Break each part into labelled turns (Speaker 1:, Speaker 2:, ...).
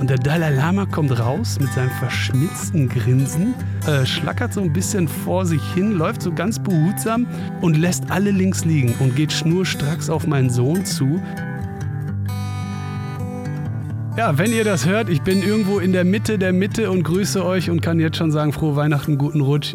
Speaker 1: Und der Dalai Lama kommt raus mit seinem verschmitzten Grinsen, äh, schlackert so ein bisschen vor sich hin, läuft so ganz behutsam und lässt alle links liegen und geht schnurstracks auf meinen Sohn zu. Ja, wenn ihr das hört, ich bin irgendwo in der Mitte der Mitte und grüße euch und kann jetzt schon sagen, frohe Weihnachten, guten Rutsch.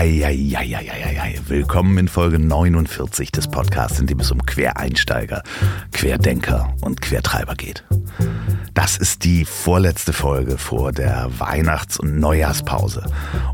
Speaker 2: Eieieiei. Willkommen in Folge 49 des Podcasts, in dem es um Quereinsteiger, Querdenker und Quertreiber geht. Das ist die vorletzte Folge vor der Weihnachts- und Neujahrspause.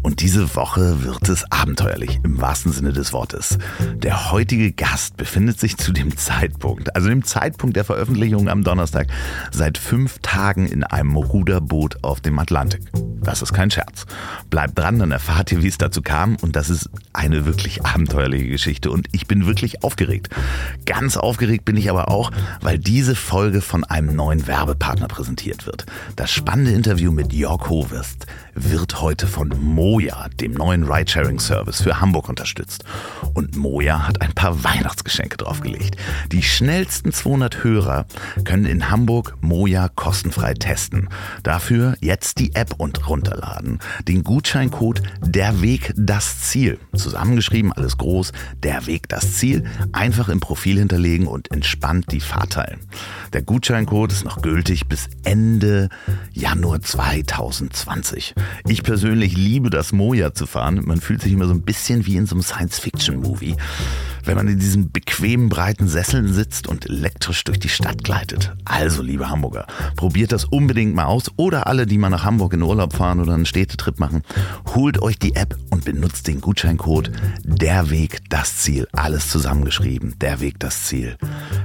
Speaker 2: Und diese Woche wird es abenteuerlich, im wahrsten Sinne des Wortes. Der heutige Gast befindet sich zu dem Zeitpunkt, also dem Zeitpunkt der Veröffentlichung am Donnerstag, seit fünf Tagen in einem Ruderboot auf dem Atlantik. Das ist kein Scherz. Bleibt dran, dann erfahrt ihr, wie es dazu kam. Und das ist eine wirklich abenteuerliche Geschichte. Und ich bin wirklich aufgeregt. Ganz aufgeregt bin ich aber auch, weil diese Folge von einem neuen Werbepartner präsentiert wird. Das spannende Interview mit Jörg Hovest wird heute von Moja, dem neuen Ridesharing-Service für Hamburg, unterstützt. Und Moja hat ein paar Weihnachtsgeschenke draufgelegt. Die schnellsten 200 Hörer können in Hamburg Moja kostenfrei testen. Dafür jetzt die App und runterladen. Den Gutscheincode Der Weg das Ziel. Zusammengeschrieben, alles groß. Der Weg das Ziel. Einfach im Profil hinterlegen und entspannt die Fahrt teilen. Der Gutscheincode ist noch gültig bis Ende Januar 2020. Ich persönlich liebe das Moja zu fahren. Man fühlt sich immer so ein bisschen wie in so einem Science-Fiction-Movie wenn man in diesen bequemen, breiten Sesseln sitzt und elektrisch durch die Stadt gleitet. Also, liebe Hamburger, probiert das unbedingt mal aus oder alle, die mal nach Hamburg in Urlaub fahren oder einen Städtetrip machen, holt euch die App und benutzt den Gutscheincode Der Weg, das Ziel. Alles zusammengeschrieben. Der Weg, das Ziel.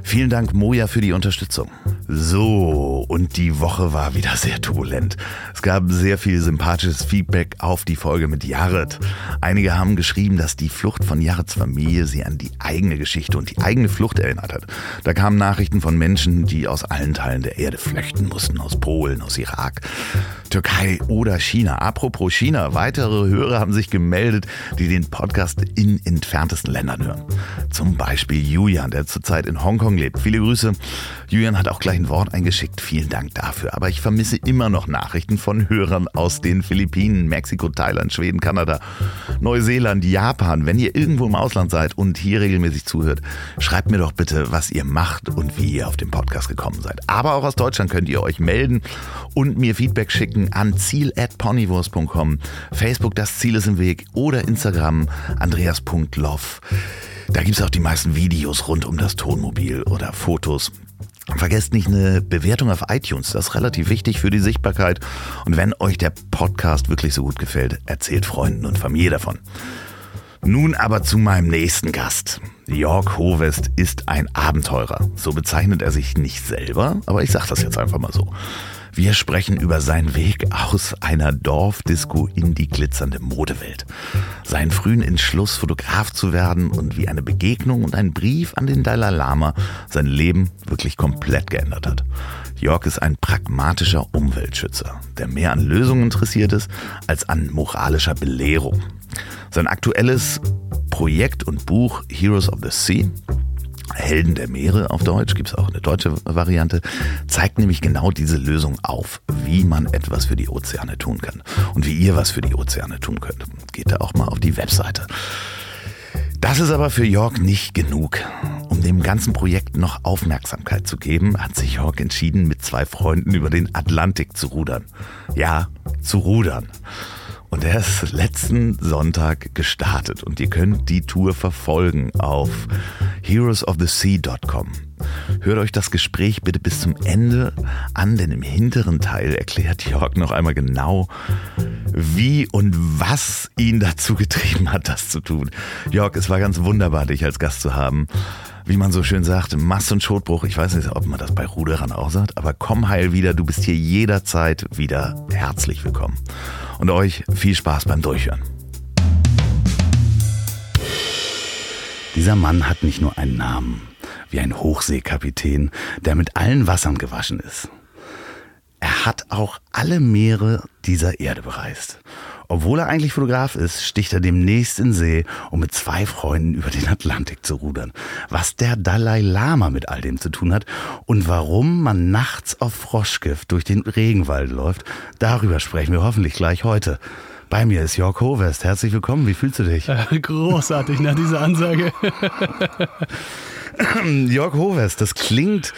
Speaker 2: Vielen Dank, Moja, für die Unterstützung. So, und die Woche war wieder sehr turbulent. Es gab sehr viel sympathisches Feedback auf die Folge mit Jared. Einige haben geschrieben, dass die Flucht von Jareds Familie sie an die die eigene Geschichte und die eigene Flucht erinnert hat. Da kamen Nachrichten von Menschen, die aus allen Teilen der Erde flüchten mussten, aus Polen, aus Irak, Türkei oder China. Apropos China, weitere Hörer haben sich gemeldet, die den Podcast in entferntesten Ländern hören. Zum Beispiel Julian, der zurzeit in Hongkong lebt. Viele Grüße. Julian hat auch gleich ein Wort eingeschickt. Vielen Dank dafür. Aber ich vermisse immer noch Nachrichten von Hörern aus den Philippinen, Mexiko, Thailand, Schweden, Kanada, Neuseeland, Japan. Wenn ihr irgendwo im Ausland seid und hier regelmäßig zuhört, schreibt mir doch bitte, was ihr macht und wie ihr auf den Podcast gekommen seid. Aber auch aus Deutschland könnt ihr euch melden und mir Feedback schicken an ziel.ponywurst.com, Facebook Das Ziel ist im Weg oder Instagram andreas.loff. Da gibt es auch die meisten Videos rund um das Tonmobil oder Fotos. Vergesst nicht eine Bewertung auf iTunes, das ist relativ wichtig für die Sichtbarkeit. Und wenn euch der Podcast wirklich so gut gefällt, erzählt Freunden und Familie davon. Nun aber zu meinem nächsten Gast. Jörg Hovest ist ein Abenteurer. So bezeichnet er sich nicht selber, aber ich sage das jetzt einfach mal so. Wir sprechen über seinen Weg aus einer Dorfdisco in die glitzernde Modewelt. Seinen frühen Entschluss, Fotograf zu werden und wie eine Begegnung und ein Brief an den Dalai Lama sein Leben wirklich komplett geändert hat. Jörg ist ein pragmatischer Umweltschützer, der mehr an Lösungen interessiert ist als an moralischer Belehrung. Sein aktuelles Projekt und Buch Heroes of the Sea Helden der Meere auf Deutsch, gibt es auch eine deutsche Variante, zeigt nämlich genau diese Lösung auf, wie man etwas für die Ozeane tun kann und wie ihr was für die Ozeane tun könnt. Geht da auch mal auf die Webseite. Das ist aber für Jörg nicht genug. Um dem ganzen Projekt noch Aufmerksamkeit zu geben, hat sich Jörg entschieden, mit zwei Freunden über den Atlantik zu rudern. Ja, zu rudern. Und er ist letzten Sonntag gestartet und ihr könnt die Tour verfolgen auf heroesofthesea.com. hört euch das Gespräch bitte bis zum Ende an, denn im hinteren Teil erklärt Jörg noch einmal genau, wie und was ihn dazu getrieben hat, das zu tun. Jörg, es war ganz wunderbar, dich als Gast zu haben. Wie man so schön sagt, Mast- und Schotbruch, ich weiß nicht, ob man das bei Ruderern auch sagt, aber komm heil wieder, du bist hier jederzeit wieder herzlich willkommen. Und euch viel Spaß beim Durchhören. Dieser Mann hat nicht nur einen Namen, wie ein Hochseekapitän, der mit allen Wassern gewaschen ist. Er hat auch alle Meere dieser Erde bereist. Obwohl er eigentlich Fotograf ist, sticht er demnächst in See, um mit zwei Freunden über den Atlantik zu rudern. Was der Dalai Lama mit all dem zu tun hat und warum man nachts auf Froschgift durch den Regenwald läuft, darüber sprechen wir hoffentlich gleich heute. Bei mir ist Jörg Hovest. Herzlich willkommen. Wie fühlst du dich?
Speaker 1: Großartig nach dieser Ansage.
Speaker 2: Jörg Hovest, das klingt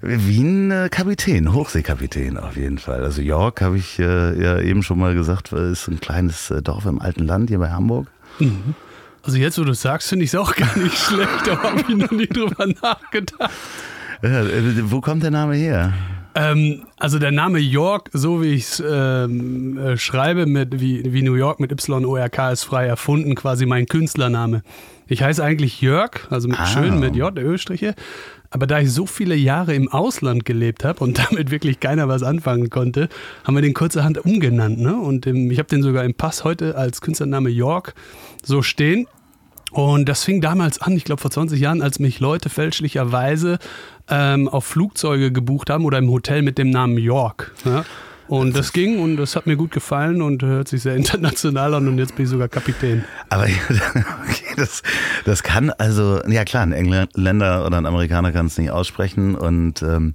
Speaker 2: wie ein äh, Kapitän, Hochseekapitän auf jeden Fall. Also York, habe ich äh, ja eben schon mal gesagt, ist ein kleines äh, Dorf im alten Land hier bei Hamburg.
Speaker 1: Mhm. Also jetzt, wo du sagst, finde ich es auch gar nicht schlecht, da habe ich noch nie drüber nachgedacht.
Speaker 2: Ja, äh, wo kommt der Name her?
Speaker 1: Ähm, also der Name York, so wie ich es ähm, äh, schreibe, mit, wie, wie New York mit Y-O-R-K ist frei erfunden, quasi mein Künstlername. Ich heiße eigentlich Jörg, also mit
Speaker 2: Ah.
Speaker 1: schön mit J, Ö-Striche. Aber da ich so viele Jahre im Ausland gelebt habe und damit wirklich keiner was anfangen konnte, haben wir den kurzerhand umgenannt. Ne? Und ähm, ich habe den sogar im Pass heute als Künstlername York so stehen. Und das fing damals an, ich glaube vor 20 Jahren, als mich Leute fälschlicherweise ähm, auf Flugzeuge gebucht haben oder im Hotel mit dem Namen York. Ja? Und das ging und das hat mir gut gefallen und hört sich sehr international an und jetzt bin ich sogar Kapitän.
Speaker 2: Aber okay, das, das kann also, ja klar, ein Engländer oder ein Amerikaner kann es nicht aussprechen und ähm,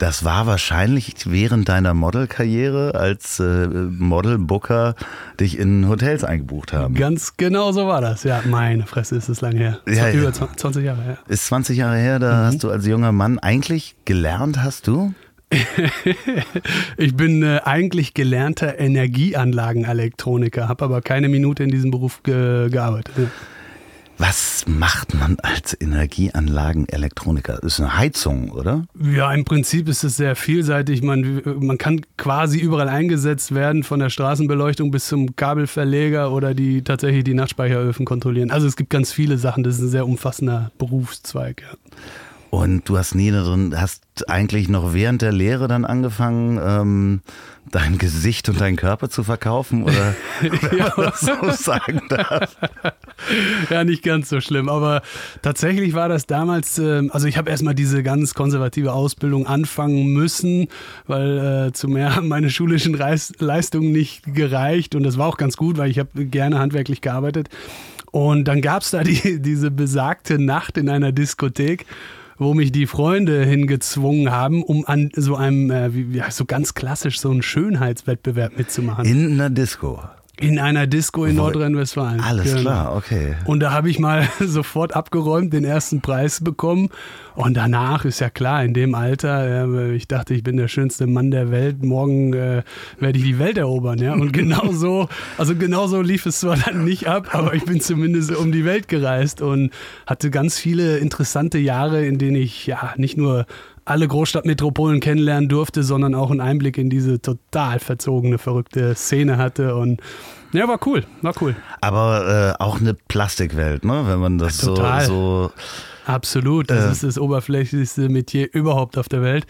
Speaker 2: das war wahrscheinlich während deiner Modelkarriere als äh, Model-Booker dich in Hotels eingebucht haben.
Speaker 1: Ganz genau so war das. Ja, meine Fresse ist es lange her.
Speaker 2: Ja, ja.
Speaker 1: Über 20 Jahre her.
Speaker 2: Ist 20 Jahre her, da hast du als junger Mann eigentlich gelernt, hast du?
Speaker 1: Ich bin äh, eigentlich gelernter Energieanlagenelektroniker, habe aber keine Minute in diesem Beruf ge gearbeitet. Ja.
Speaker 2: Was macht man als Energieanlagenelektroniker? Ist eine Heizung, oder?
Speaker 1: Ja, im Prinzip ist es sehr vielseitig. Man, man kann quasi überall eingesetzt werden, von der Straßenbeleuchtung bis zum Kabelverleger oder die tatsächlich die Nachtspeicheröfen kontrollieren. Also es gibt ganz viele Sachen. Das ist ein sehr umfassender Berufszweig. Ja.
Speaker 2: Und du hast nie darin, hast eigentlich noch während der Lehre dann angefangen, ähm, dein Gesicht und deinen Körper zu verkaufen, oder wenn man das so sagen darf?
Speaker 1: Ja, nicht ganz so schlimm, aber tatsächlich war das damals, ähm, also ich habe erstmal diese ganz konservative Ausbildung anfangen müssen, weil äh, zu mehr haben meine schulischen Reis Leistungen nicht gereicht und das war auch ganz gut, weil ich habe gerne handwerklich gearbeitet. Und dann gab es da die, diese besagte Nacht in einer Diskothek, wo mich die Freunde hingezwungen haben, um an so einem, äh, wie, heißt so ganz klassisch, so einen Schönheitswettbewerb mitzumachen.
Speaker 2: In einer Disco.
Speaker 1: In einer Disco in Nordrhein-Westfalen.
Speaker 2: Alles
Speaker 1: Genau.
Speaker 2: klar, okay.
Speaker 1: Und da habe ich mal sofort abgeräumt, den ersten Preis bekommen. Und danach ist ja klar, in dem Alter, ja, ich dachte, ich bin der schönste Mann der Welt, morgen äh, werde ich die Welt erobern. Ja? Und genau so, also genau so lief es zwar dann nicht ab, aber ich bin zumindest um die Welt gereist und hatte ganz viele interessante Jahre, in denen ich ja nicht nur alle Großstadtmetropolen kennenlernen durfte, sondern auch einen Einblick in diese total verzogene, verrückte Szene hatte. Und ja, war cool, war cool.
Speaker 2: Aber äh, auch eine Plastikwelt, ne? Wenn man das so,
Speaker 1: Total.
Speaker 2: so
Speaker 1: Absolut, das
Speaker 2: Äh.
Speaker 1: ist das oberflächlichste Metier überhaupt auf der Welt.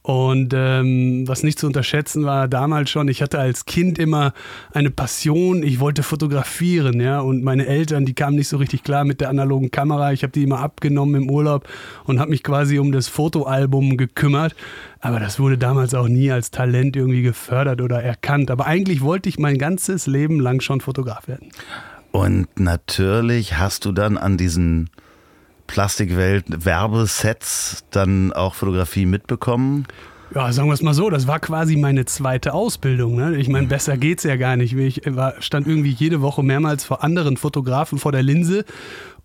Speaker 1: Und ähm, was nicht zu unterschätzen war damals schon, ich hatte als Kind immer eine Passion, ich wollte fotografieren, ja, und meine Eltern, die kamen nicht so richtig klar mit der analogen Kamera, ich habe die immer abgenommen im Urlaub und habe mich quasi um das Fotoalbum gekümmert, aber das wurde damals auch nie als Talent irgendwie gefördert oder erkannt, aber eigentlich wollte ich mein ganzes Leben lang schon Fotograf werden.
Speaker 2: Und natürlich hast du dann an diesen Plastikwelt-Werbesets dann auch Fotografie mitbekommen.
Speaker 1: Ja, sagen wir es mal so, das war quasi meine zweite Ausbildung. Ne? Ich meine, besser geht's ja gar nicht. Ich war, stand irgendwie jede Woche mehrmals vor anderen Fotografen vor der Linse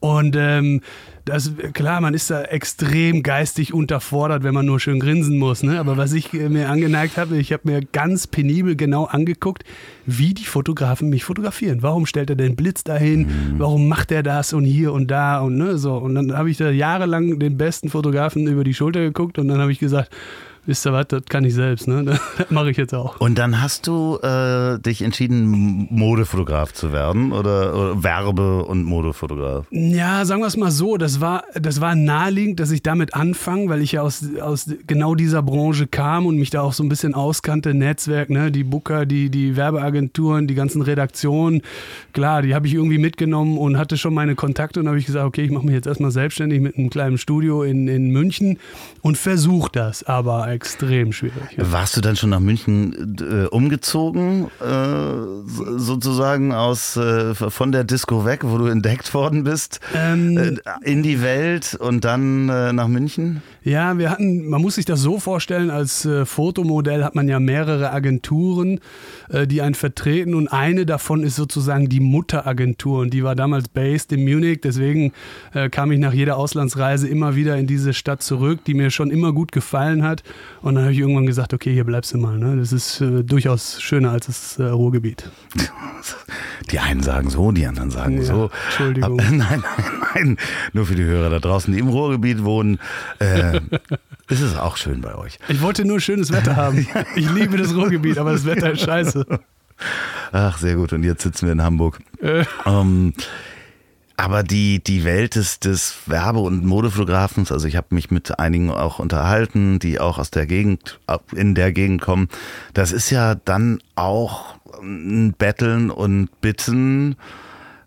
Speaker 1: Und ähm, das, klar, man ist da extrem geistig unterfordert, wenn man nur schön grinsen muss. Ne? Aber was ich äh, mir angeneigt habe, ich habe mir ganz penibel genau angeguckt, wie die Fotografen mich fotografieren. Warum stellt er den Blitz dahin? Warum macht er das und hier und da und ne, so. Und dann habe ich da jahrelang den besten Fotografen über die Schulter geguckt und dann habe ich gesagt, wisst ihr was, das kann ich selbst, ne? Das mache ich jetzt auch.
Speaker 2: Und dann hast du äh, dich entschieden, Modefotograf zu werden oder, oder, Werbe- und Modefotograf?
Speaker 1: Ja, sagen wir es mal so, das war, das war naheliegend, dass ich damit anfange, weil ich ja aus, aus genau dieser Branche kam und mich da auch so ein bisschen auskannte, Netzwerk, ne? die Booker, die, die Werbeagenturen, die ganzen Redaktionen, klar, die habe ich irgendwie mitgenommen und hatte schon meine Kontakte und habe ich gesagt, okay, ich mache mich jetzt erstmal selbstständig mit einem kleinen Studio in, in München und versuche das, aber extrem schwierig.
Speaker 2: Ja. Warst du dann schon nach München äh, umgezogen, äh, sozusagen aus äh, von der Disco weg, wo du entdeckt worden bist, ähm, äh, in die Welt und dann äh, nach München?
Speaker 1: Ja, wir hatten, man muss sich das so vorstellen, als äh, Fotomodell hat man ja mehrere Agenturen, die einen vertreten und eine davon ist sozusagen die Mutteragentur und die war damals based in Munich, deswegen kam ich nach jeder Auslandsreise immer wieder in diese Stadt zurück, die mir schon immer gut gefallen hat und dann habe ich irgendwann gesagt, okay, hier bleibst du mal. Ne? Das ist äh, durchaus schöner als das äh, Ruhrgebiet.
Speaker 2: Die einen sagen so, die anderen sagen ja, so.
Speaker 1: Entschuldigung.
Speaker 2: Aber, nein, nein, nein. Nur für die Hörer da draußen, die im Ruhrgebiet wohnen. Äh, ist es auch schön bei euch.
Speaker 1: Ich wollte nur schönes Wetter haben. Ich liebe das Ruhrgebiet, aber das Wetter ist scheiße.
Speaker 2: Ach, sehr gut. Und jetzt sitzen wir in Hamburg. Äh. Ähm, aber die, die Welt des, des Werbe- und Modefotografens, also ich habe mich mit einigen auch unterhalten, die auch aus der Gegend, in der Gegend kommen, das ist ja dann auch ein Betteln und Bitten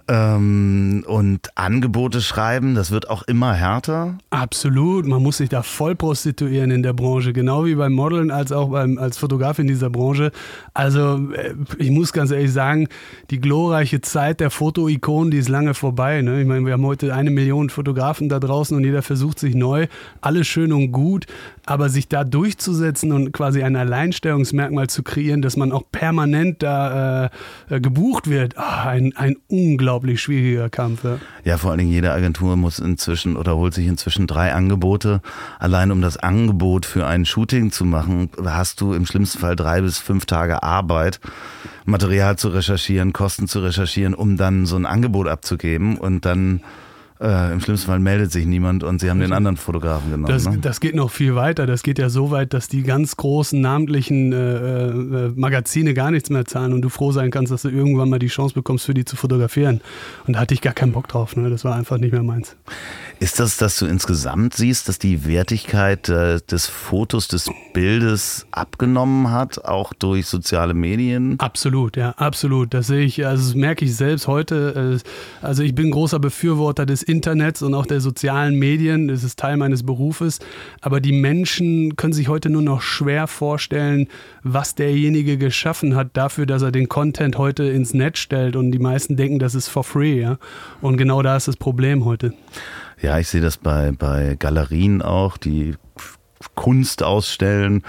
Speaker 2: ähm, und Angebote schreiben, das wird auch immer härter.
Speaker 1: Absolut, man muss sich da voll prostituieren in der Branche, genau wie beim Modeln als auch beim, als Fotograf in dieser Branche. Also äh, ich muss ganz ehrlich sagen, die glorreiche Zeit der Fotoikonen, die ist lange vorbei. Ne? Ich meine, wir haben heute eine Million Fotografen da draußen und jeder versucht sich neu. Alles schön und gut, aber sich da durchzusetzen und quasi ein Alleinstellungsmerkmal zu kreieren, dass man auch permanent da äh, äh gebucht wird, oh, ein, ein unglaublich schwieriger Kampf. Ja.
Speaker 2: ja, vor allen Dingen jede Agentur muss inzwischen oder holt sich inzwischen drei Angebote. Allein um das Angebot für ein Shooting zu machen, hast du im schlimmsten Fall drei bis fünf Tage Arbeit, Material zu recherchieren, Kosten zu recherchieren, um dann so ein Angebot abzugeben und dann äh, Im schlimmsten Fall meldet sich niemand und sie haben den anderen Fotografen genommen.
Speaker 1: Das,
Speaker 2: ne?
Speaker 1: das geht noch viel weiter. Das geht ja so weit, dass die ganz großen namentlichen äh, äh, Magazine gar nichts mehr zahlen und du froh sein kannst, dass du irgendwann mal die Chance bekommst, für die zu fotografieren. Und da hatte ich gar keinen Bock drauf. Ne? Das war einfach nicht mehr meins.
Speaker 2: Ist das, dass du insgesamt siehst, dass die Wertigkeit äh, des Fotos, des Bildes abgenommen hat, auch durch soziale Medien?
Speaker 1: Absolut, ja, absolut. Das sehe ich, also das merke ich selbst heute. Äh, also ich bin großer Befürworter des Internets und auch der sozialen Medien. Das ist Teil meines Berufes. Aber die Menschen können sich heute nur noch schwer vorstellen, was derjenige geschaffen hat dafür, dass er den Content heute ins Netz stellt. Und die meisten denken, das ist for free. Ja? Und genau da ist das Problem heute.
Speaker 2: Ja, ich sehe das bei, bei Galerien auch, die Kunst ausstellen.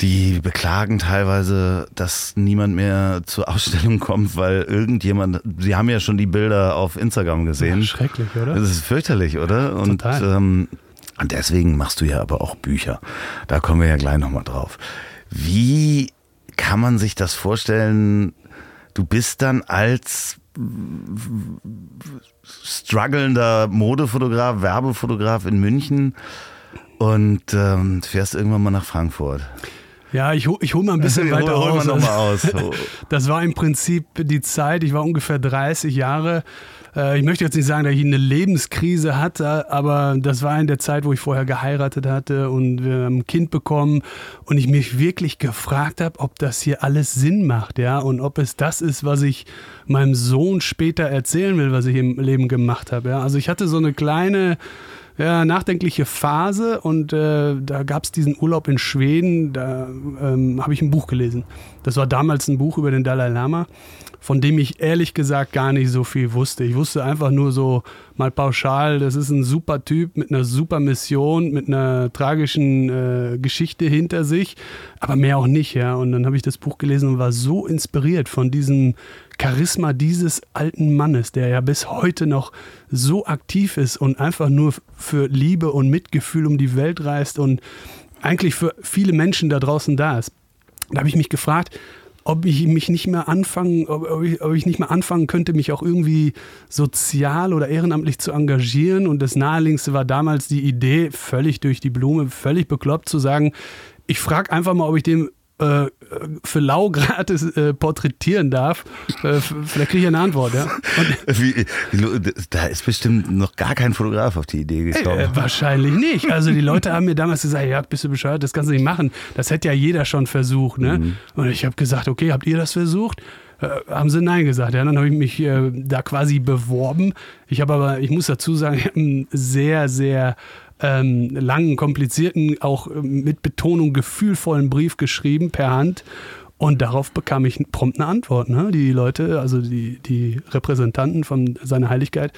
Speaker 2: Die beklagen teilweise, dass niemand mehr zur Ausstellung kommt, weil irgendjemand, sie haben ja schon die Bilder auf Instagram gesehen. Ja,
Speaker 1: schrecklich, oder?
Speaker 2: Das ist fürchterlich, oder? Und, Total. Ähm, und deswegen machst du ja aber auch Bücher. Da kommen wir ja gleich nochmal drauf. Wie kann man sich das vorstellen? Du bist dann als strugglender Modefotograf, Werbefotograf in München und ähm, fährst irgendwann mal nach Frankfurt.
Speaker 1: Ja, ich, ich hole mal ein bisschen weiter hol,
Speaker 2: hol aus. aus.
Speaker 1: Das war im Prinzip die Zeit, ich war ungefähr 30 Jahre äh, ich möchte jetzt nicht sagen, dass ich eine Lebenskrise hatte, aber das war in der Zeit, wo ich vorher geheiratet hatte und wir haben ein Kind bekommen und ich mich wirklich gefragt habe, ob das hier alles Sinn macht, ja, und ob es das ist, was ich meinem Sohn später erzählen will, was ich im Leben gemacht habe. Ja. Also ich hatte so eine kleine ja, nachdenkliche Phase und äh, da gab es diesen Urlaub in Schweden, da ähm, habe ich ein Buch gelesen. Das war damals ein Buch über den Dalai Lama, von dem ich ehrlich gesagt gar nicht so viel wusste. Ich wusste einfach nur so mal pauschal, das ist ein super Typ mit einer super Mission, mit einer tragischen äh, Geschichte hinter sich, aber mehr auch nicht, ja. Und dann habe ich das Buch gelesen und war so inspiriert von diesem Charisma dieses alten Mannes, der ja bis heute noch so aktiv ist und einfach nur für Liebe und Mitgefühl um die Welt reist und eigentlich für viele Menschen da draußen da ist. Da habe ich mich gefragt, ob ich mich nicht mehr anfangen, ob ich, ob ich nicht mehr anfangen könnte, mich auch irgendwie sozial oder ehrenamtlich zu engagieren. Und das Naheliegendste war damals die Idee, völlig durch die Blume, völlig bekloppt zu sagen, ich frage einfach mal, ob ich dem äh, für lau gratis äh, porträtieren darf, äh, vielleicht kriege ich eine Antwort, ja.
Speaker 2: Wie, da ist bestimmt noch gar kein Fotograf auf die Idee gekommen.
Speaker 1: Äh, wahrscheinlich nicht. Also die Leute haben mir damals gesagt, ja, bist du bescheuert, das kannst du nicht machen. Das hätte ja jeder schon versucht, ne? Mhm. Und ich habe gesagt, okay, habt ihr das versucht? Äh, haben sie Nein gesagt. Ja, dann habe ich mich äh, da quasi beworben. Ich habe aber, ich muss dazu sagen, ich habe einen sehr, sehr ähm, langen, komplizierten, auch mit Betonung gefühlvollen Brief geschrieben per Hand. Und darauf bekam ich prompt eine Antwort. Ne? Die Leute, also die, die Repräsentanten von seiner Heiligkeit,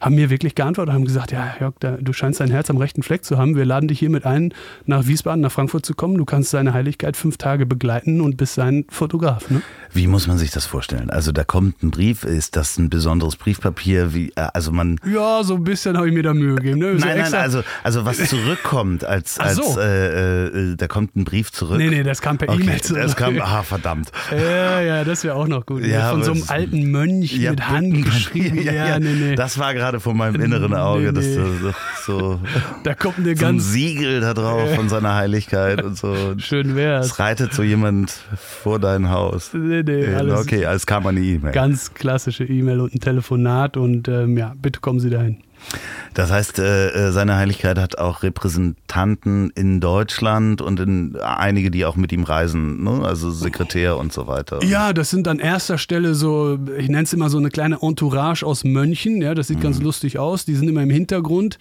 Speaker 1: haben mir wirklich geantwortet, haben gesagt, ja, Jörg, da, du scheinst dein Herz am rechten Fleck zu haben. Wir laden dich hiermit ein, nach Wiesbaden, nach Frankfurt zu kommen. Du kannst seine Heiligkeit fünf Tage begleiten und bist sein Fotograf. Ne?
Speaker 2: Wie muss man sich das vorstellen? Also da kommt ein Brief, ist das ein besonderes Briefpapier? Wie, äh, also man
Speaker 1: ja, so ein bisschen habe ich mir da Mühe gegeben. Ne?
Speaker 2: Nein, nein, also, also was zurückkommt, als, als so. äh, äh, da kommt ein Brief zurück.
Speaker 1: Nee, nee, das kam per okay, E-Mail zurück.
Speaker 2: Das kam, ah, verdammt.
Speaker 1: Ja, ja, das wäre auch noch gut. Ja, Von so einem alten Mönch ja, mit Hand geschrieben. Ja, ja,
Speaker 2: nee, nee. Das war gerade vor meinem inneren Auge. Nee, nee. Das, so,
Speaker 1: da kommt eine
Speaker 2: so ein Siegel da drauf von seiner Heiligkeit und so.
Speaker 1: Schön wär's.
Speaker 2: Es reitet so jemand vor dein Haus.
Speaker 1: Nee, nee, alles
Speaker 2: okay, als kam eine E-Mail.
Speaker 1: Ganz klassische E-Mail und ein Telefonat und ähm, ja, bitte kommen Sie dahin.
Speaker 2: Das heißt, äh, äh, seine Heiligkeit hat auch Repräsentanten in Deutschland und in einige, die auch mit ihm reisen, ne? also Sekretär und so weiter.
Speaker 1: Ja, das sind an erster Stelle so, ich nenne es immer so eine kleine Entourage aus Mönchen. Ja, das sieht mhm. ganz lustig aus. Die sind immer im Hintergrund.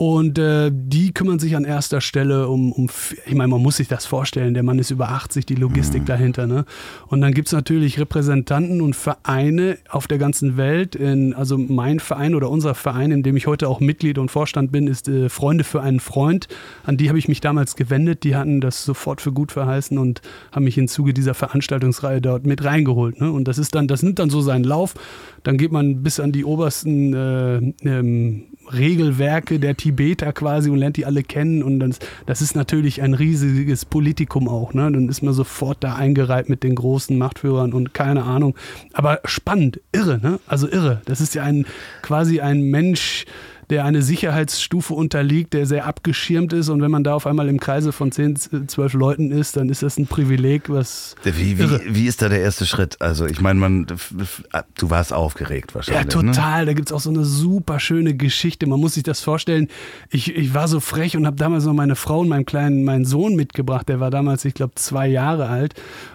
Speaker 1: Und äh, die kümmern sich an erster Stelle um, um ich meine, man muss sich das vorstellen, der Mann ist über 80, die Logistik mhm. dahinter. Ne? Und dann gibt es natürlich Repräsentanten und Vereine auf der ganzen Welt. In, also mein Verein oder unser Verein, in dem ich heute auch Mitglied und Vorstand bin, ist äh, Freunde für einen Freund. An die habe ich mich damals gewendet. Die hatten das sofort für gut verheißen und haben mich im Zuge dieser Veranstaltungsreihe dort mit reingeholt. Ne? Und das ist dann, das nimmt dann so seinen Lauf. Dann geht man bis an die obersten äh, ähm, Regelwerke der Tibeter quasi und lernt die alle kennen. Und das, das ist natürlich ein riesiges Politikum auch. Ne? Dann ist man sofort da eingereiht mit den großen Machtführern und keine Ahnung. Aber spannend, irre, ne? Also irre. Das ist ja ein quasi ein Mensch, der eine Sicherheitsstufe unterliegt, der sehr abgeschirmt ist. Und wenn man da auf einmal im Kreise von 10, 12 Leuten ist, dann ist das ein Privileg, was.
Speaker 2: Wie, wie, wie ist da der erste Schritt? Also, ich meine, man, du warst aufgeregt wahrscheinlich.
Speaker 1: Ja, total. Ne? Da gibt es auch so eine super schöne Geschichte. Man muss sich das vorstellen. Ich, ich war so frech und habe damals noch meine Frau und meinen kleinen, meinen Sohn mitgebracht. Der war damals, ich glaube, zwei Jahre alt.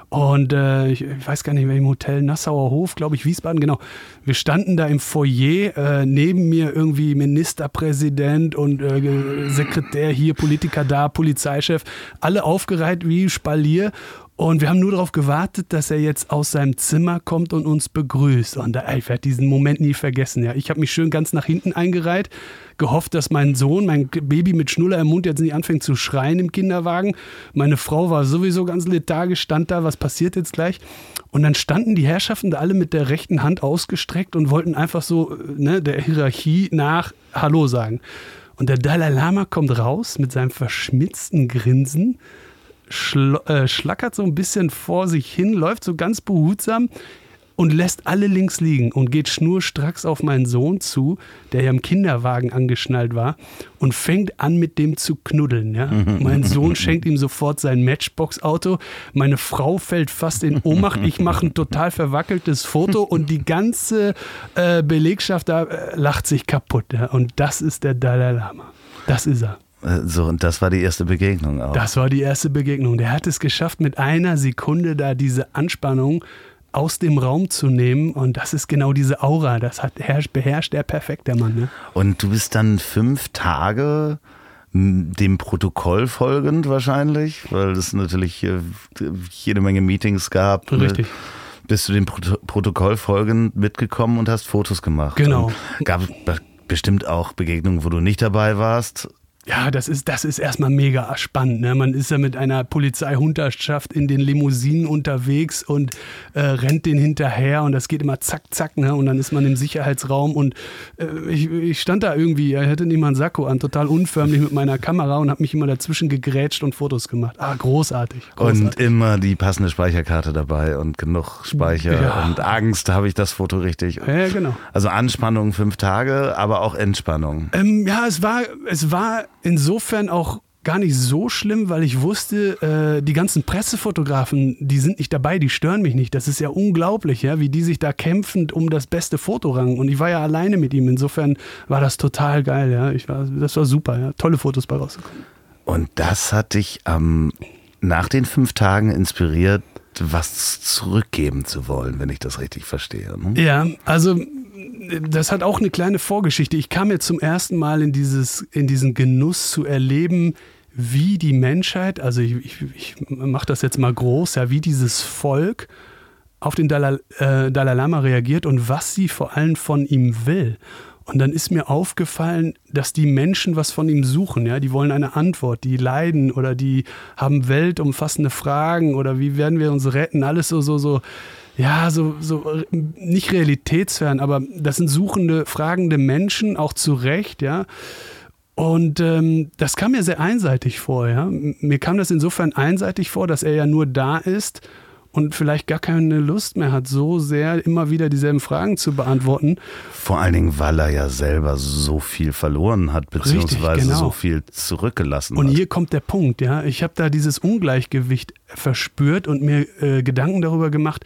Speaker 1: Und äh, ich, ich, weiß gar nicht, in welchem Hotel, Nassauer Hof, glaube ich, Wiesbaden, genau. Wir standen da im Foyer, äh, neben mir irgendwie Ministerpräsident und äh, Sekretär hier, Politiker da, Polizeichef, alle aufgereiht wie Spalier. Und wir haben nur darauf gewartet, dass er jetzt aus seinem Zimmer kommt und uns begrüßt. Und ich werde diesen Moment nie vergessen. Ja. Ich habe mich schön ganz nach hinten eingereiht, gehofft, dass mein Sohn, mein Baby mit Schnuller im Mund jetzt nicht anfängt zu schreien im Kinderwagen. Meine Frau war sowieso ganz lethargisch, stand da, was passiert jetzt gleich? Und dann standen die Herrschaften da alle mit der rechten Hand ausgestreckt und wollten einfach so ne, der Hierarchie nach Hallo sagen. Und der Dalai Lama kommt raus mit seinem verschmitzten Grinsen schl äh, schlackert so ein bisschen vor sich hin, läuft so ganz behutsam und lässt alle links liegen und geht schnurstracks auf meinen Sohn zu, der ja im Kinderwagen angeschnallt war, und fängt an, mit dem zu knuddeln. Ja? mein Sohn schenkt ihm sofort sein Matchbox-Auto. Meine Frau fällt fast in Ohnmacht. Ich mache ein total verwackeltes Foto und die ganze äh, Belegschaft da äh, lacht sich kaputt. Ja? Und das ist der Dalai Lama. Das ist er.
Speaker 2: So, und das war die erste Begegnung auch.
Speaker 1: Das war die erste Begegnung. Der hat es geschafft, mit einer Sekunde da diese Anspannung aus dem Raum zu nehmen. Und das ist genau diese Aura. Das hat, beherrscht er perfekt, der Mann. Ne?
Speaker 2: Und du bist dann fünf Tage dem Protokoll folgend wahrscheinlich, weil es natürlich äh, jede Menge Meetings gab.
Speaker 1: Ne? Richtig.
Speaker 2: Bist du dem Protokoll folgend mitgekommen und hast Fotos gemacht.
Speaker 1: Genau.
Speaker 2: Und gab bestimmt auch Begegnungen, wo du nicht dabei warst.
Speaker 1: Ja, das ist, das ist erstmal mega spannend. Ne? Man ist ja mit einer Polizeihunderschaft in den Limousinen unterwegs und äh, rennt den hinterher und das geht immer zack, zack. Ne? Und dann ist man im Sicherheitsraum und äh, ich, ich, stand da irgendwie, er hätte nicht mal einen Sakko an, total unförmlich mit meiner Kamera und habe mich immer dazwischen gegrätscht und Fotos gemacht. Ah, großartig, großartig.
Speaker 2: Und immer die passende Speicherkarte dabei und genug Speicher ja. und Angst, habe ich das Foto richtig.
Speaker 1: Ja, genau.
Speaker 2: Also Anspannung fünf Tage, aber auch Entspannung.
Speaker 1: Ähm, ja, es war, es war insofern auch gar nicht so schlimm, weil ich wusste, äh, die ganzen Pressefotografen, die sind nicht dabei, die stören mich nicht. Das ist ja unglaublich, ja, wie die sich da kämpfend um das beste Foto rangen. Und ich war ja alleine mit ihm. Insofern war das total geil, ja. Ich war, das war super, ja. Tolle Fotos bei rausgekommen.
Speaker 2: Und das hat dich ähm, nach den fünf Tagen inspiriert, was zurückgeben zu wollen, wenn ich das richtig verstehe.
Speaker 1: Ne? Ja, also das hat auch eine kleine Vorgeschichte. Ich kam jetzt zum ersten Mal in, dieses, in diesen Genuss zu erleben, wie die Menschheit, also ich, ich, ich mache das jetzt mal groß, ja, wie dieses Volk auf den Dalai, äh, Dalai Lama reagiert und was sie vor allem von ihm will. Und dann ist mir aufgefallen, dass die Menschen was von ihm suchen. Ja? Die wollen eine Antwort, die leiden oder die haben weltumfassende Fragen oder wie werden wir uns retten. Alles so, so, so ja, so, so nicht realitätsfern, aber das sind suchende, fragende Menschen, auch zu Recht, ja. Und ähm, das kam mir sehr einseitig vor, ja. Mir kam das insofern einseitig vor, dass er ja nur da ist und vielleicht gar keine Lust mehr hat, so sehr immer wieder dieselben Fragen zu beantworten.
Speaker 2: Vor allen Dingen, weil er ja selber so viel verloren hat, beziehungsweise Richtig, genau. so viel zurückgelassen
Speaker 1: und
Speaker 2: hat.
Speaker 1: Und hier kommt der Punkt, ja. Ich habe da dieses Ungleichgewicht verspürt und mir äh, Gedanken darüber gemacht,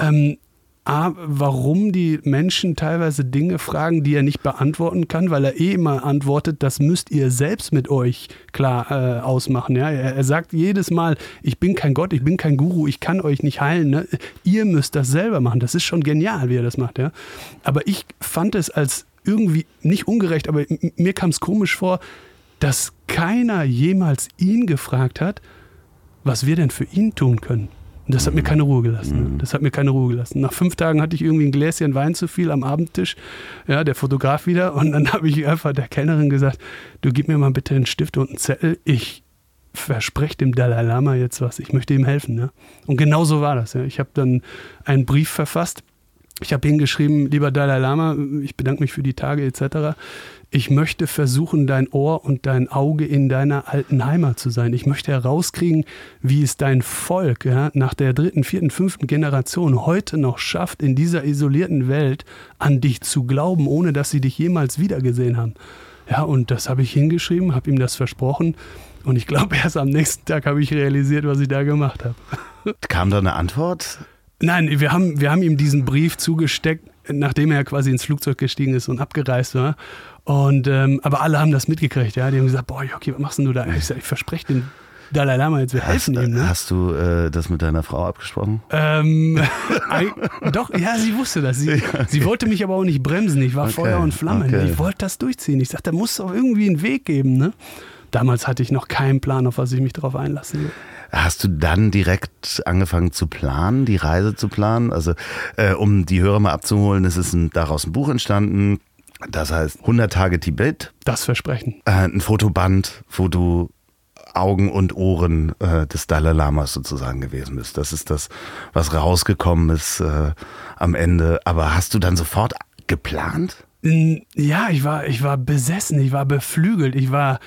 Speaker 1: ähm, A, warum die Menschen teilweise Dinge fragen, die er nicht beantworten kann, weil er eh immer antwortet, das müsst ihr selbst mit euch klar äh, ausmachen. Ja? Er, er, sagt jedes Mal, ich bin kein Gott, ich bin kein Guru, ich kann euch nicht heilen. Ne? Ihr müsst das selber machen. Das ist schon genial, wie er das macht. Ja? Aber ich fand es als irgendwie nicht ungerecht, aber mir kam es komisch vor, dass keiner jemals ihn gefragt hat, was wir denn für ihn tun können. Und das hat mir keine Ruhe gelassen. Mhm. Das hat mir keine Ruhe gelassen. Nach fünf Tagen hatte ich irgendwie ein Gläschen Wein zu viel am Abendtisch. Ja, der Fotograf wieder. Und dann habe ich einfach der Kellnerin gesagt: Du gib mir mal bitte einen Stift und einen Zettel. Ich verspreche dem Dalai Lama jetzt was. Ich möchte ihm helfen. Ne? Und genau so war das. Ja. Ich habe dann einen Brief verfasst. Ich habe hingeschrieben, lieber Dalai Lama, ich bedanke mich für die Tage etc ich möchte versuchen, dein Ohr und dein Auge in deiner alten Heimat zu sein. Ich möchte herauskriegen, wie es dein Volk ja, nach der dritten, vierten, fünften Generation heute noch schafft, in dieser isolierten Welt an dich zu glauben, ohne dass sie dich jemals wiedergesehen haben. Ja, und das habe ich hingeschrieben, habe ihm das versprochen. Und ich glaube, erst am nächsten Tag habe ich realisiert, was ich da gemacht habe.
Speaker 2: Kam da eine Antwort?
Speaker 1: Nein, wir haben, wir haben ihm diesen Brief zugesteckt, nachdem er quasi ins Flugzeug gestiegen ist und abgereist war. Und, ähm, aber alle haben das mitgekriegt, ja. Die haben gesagt, boah, Jocky, was machst denn du da? Ich, sag, ich verspreche den Dalai Lama jetzt, wir helfen
Speaker 2: hast,
Speaker 1: ihm. Ne?
Speaker 2: Hast du äh, das mit deiner Frau abgesprochen?
Speaker 1: Ähm, doch, ja, sie wusste das. Sie, okay. sie, wollte mich aber auch nicht bremsen. Ich war okay. Feuer und Flamme. Okay. Ich wollte das durchziehen. Ich sagte, da muss doch irgendwie einen Weg geben. Ne? Damals hatte ich noch keinen Plan, auf was ich mich darauf einlassen will.
Speaker 2: Hast du dann direkt angefangen zu planen, die Reise zu planen? Also, äh, um die Hörer mal abzuholen, es ist ein, daraus ein Buch entstanden. Das heißt 100 Tage Tibet.
Speaker 1: Das Versprechen.
Speaker 2: Äh, ein Fotoband, wo du Augen und Ohren äh, des Dalai Lamas sozusagen gewesen bist. Das ist das, was rausgekommen ist äh, am Ende. Aber hast du dann sofort geplant?
Speaker 1: Ja, ich war, ich war besessen, ich war beflügelt, ich war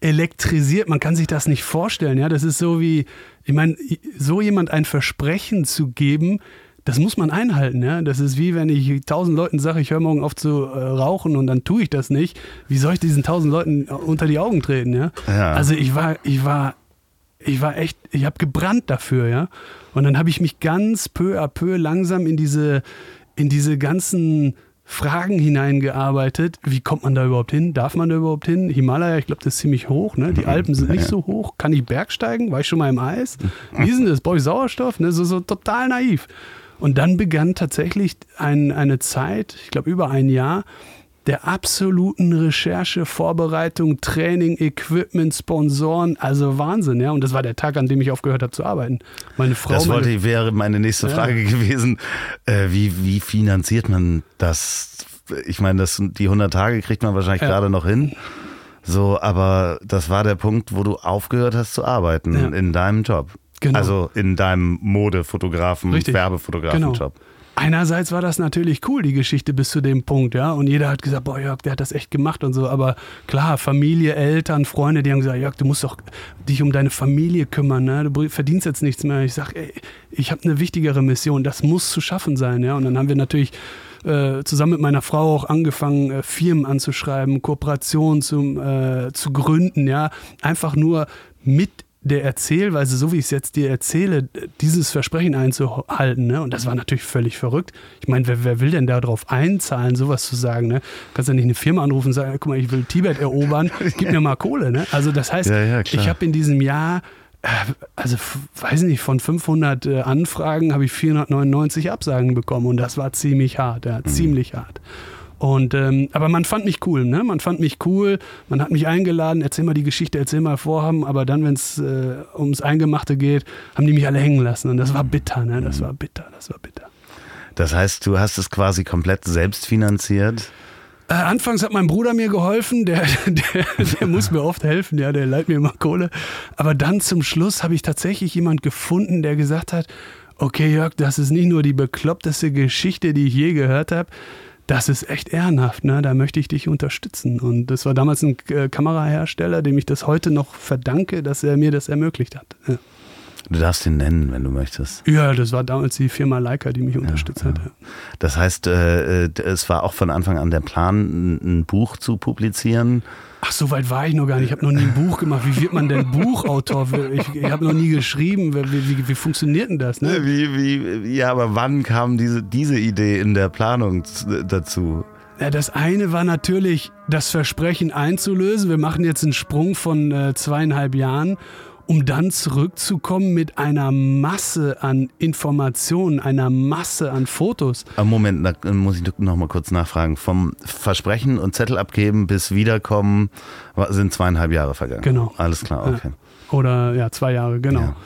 Speaker 1: elektrisiert. Man kann sich das nicht vorstellen. Ja, das ist so wie, ich meine, so jemand ein Versprechen zu geben, das muss man einhalten. Ja? Das ist wie wenn ich tausend Leuten sage, ich höre morgen auf zu äh, rauchen und dann tue ich das nicht. Wie soll ich diesen tausend Leuten unter die Augen treten? Ja? ja. Also ich war, ich war, ich war echt, ich habe gebrannt dafür, ja. Und dann habe ich mich ganz peu à peu langsam in diese, in diese ganzen Fragen hineingearbeitet. Wie kommt man da überhaupt hin? Darf man da überhaupt hin? Himalaya, ich glaube, das ist ziemlich hoch. Ne? Die Alpen sind nicht so hoch. Kann ich Bergsteigen? War ich schon mal im Eis? Wie ist denn das? Brauche ich Sauerstoff? Ne? So, so total naiv. Und dann begann tatsächlich ein, eine Zeit, ich glaube über ein Jahr, der absoluten Recherche, Vorbereitung, Training, Equipment, Sponsoren, also Wahnsinn, ja. Und das war der Tag, an dem ich aufgehört habe zu arbeiten. Meine Frau.
Speaker 2: Das wollte, meine, wäre meine nächste Frage ja. gewesen. Äh, wie, wie finanziert man das? Ich meine, das, die 100 Tage kriegt man wahrscheinlich ja. gerade noch hin. So, aber das war der Punkt, wo du aufgehört hast zu arbeiten
Speaker 1: Ja.
Speaker 2: in deinem Job.
Speaker 1: Genau.
Speaker 2: Also in deinem Modefotografen. Werbefotografen-Job.
Speaker 1: Einerseits war das natürlich cool, die Geschichte bis zu dem Punkt, ja. Und jeder hat gesagt, boah, Jörg, der hat das echt gemacht und so. Aber klar, Familie, Eltern, Freunde, die haben gesagt, Jörg, du musst doch dich um deine Familie kümmern, ne? Du verdienst jetzt nichts mehr. Ich sag, ey, ich habe eine wichtigere Mission, das muss zu schaffen sein, ja. Und dann haben wir natürlich äh, zusammen mit meiner Frau auch angefangen, äh, Firmen anzuschreiben, Kooperationen zum, äh, zu gründen, ja. Einfach nur mit der Erzählweise, so wie ich es jetzt dir erzähle, dieses Versprechen einzuhalten. Ne? Und das war natürlich völlig verrückt. Ich meine, wer, wer will denn darauf einzahlen, sowas zu sagen? Ne? Du kannst ja nicht eine Firma anrufen und sagen, guck mal, ich will Tibet erobern, gib mir mal Kohle. Ne? Also das heißt,
Speaker 2: Ja, ja,
Speaker 1: ich habe in diesem Jahr, also weiß nicht, von 500 äh, Anfragen habe ich 499 Absagen bekommen und das war ziemlich hart, ja, ziemlich hart. Und ähm, aber man fand mich cool, ne? Man fand mich cool, man hat mich eingeladen, erzähl mal die Geschichte, erzähl mal Vorhaben, aber dann, wenn es äh, ums Eingemachte geht, haben die mich alle hängen lassen. Und das war bitter, ne? Das war bitter, das war bitter.
Speaker 2: Das heißt, du hast es quasi komplett selbst finanziert.
Speaker 1: Äh, anfangs hat mein Bruder mir geholfen, der, der, der muss mir oft helfen, ja, der leiht mir immer Kohle. Aber dann zum Schluss habe ich tatsächlich jemand gefunden, der gesagt hat, okay Jörg, das ist nicht nur die bekloppteste Geschichte, die ich je gehört habe, das ist echt ehrenhaft, ne? da möchte ich dich unterstützen. Und das war damals ein äh, Kamerahersteller, dem ich das heute noch verdanke, dass er mir das ermöglicht hat. Ja.
Speaker 2: Du darfst ihn nennen, wenn du möchtest.
Speaker 1: Ja, das war damals die Firma Leica, die mich unterstützt hat. ja.
Speaker 2: Das heißt, äh, es war auch von Anfang an der Plan, ein Buch zu publizieren.
Speaker 1: Ach, so weit war ich noch gar nicht. Ich habe noch nie ein Buch gemacht. Wie wird man denn Buchautor? Ich, ich habe noch nie geschrieben. Wie, wie, wie funktioniert denn das? Ne?
Speaker 2: Wie, wie, ja, aber wann kam diese, diese Idee in der Planung dazu?
Speaker 1: Ja, das eine war natürlich, das Versprechen einzulösen. Wir machen jetzt einen Sprung von äh, zweieinhalb Jahren, um dann zurückzukommen mit einer Masse an Informationen, einer Masse an Fotos.
Speaker 2: Ah, Moment, da muss ich noch mal kurz nachfragen. Vom Versprechen und Zettel abgeben bis Wiederkommen sind zweieinhalb Jahre vergangen.
Speaker 1: Genau.
Speaker 2: Alles klar, okay.
Speaker 1: Oder ja, zwei Jahre, genau.
Speaker 2: Ja.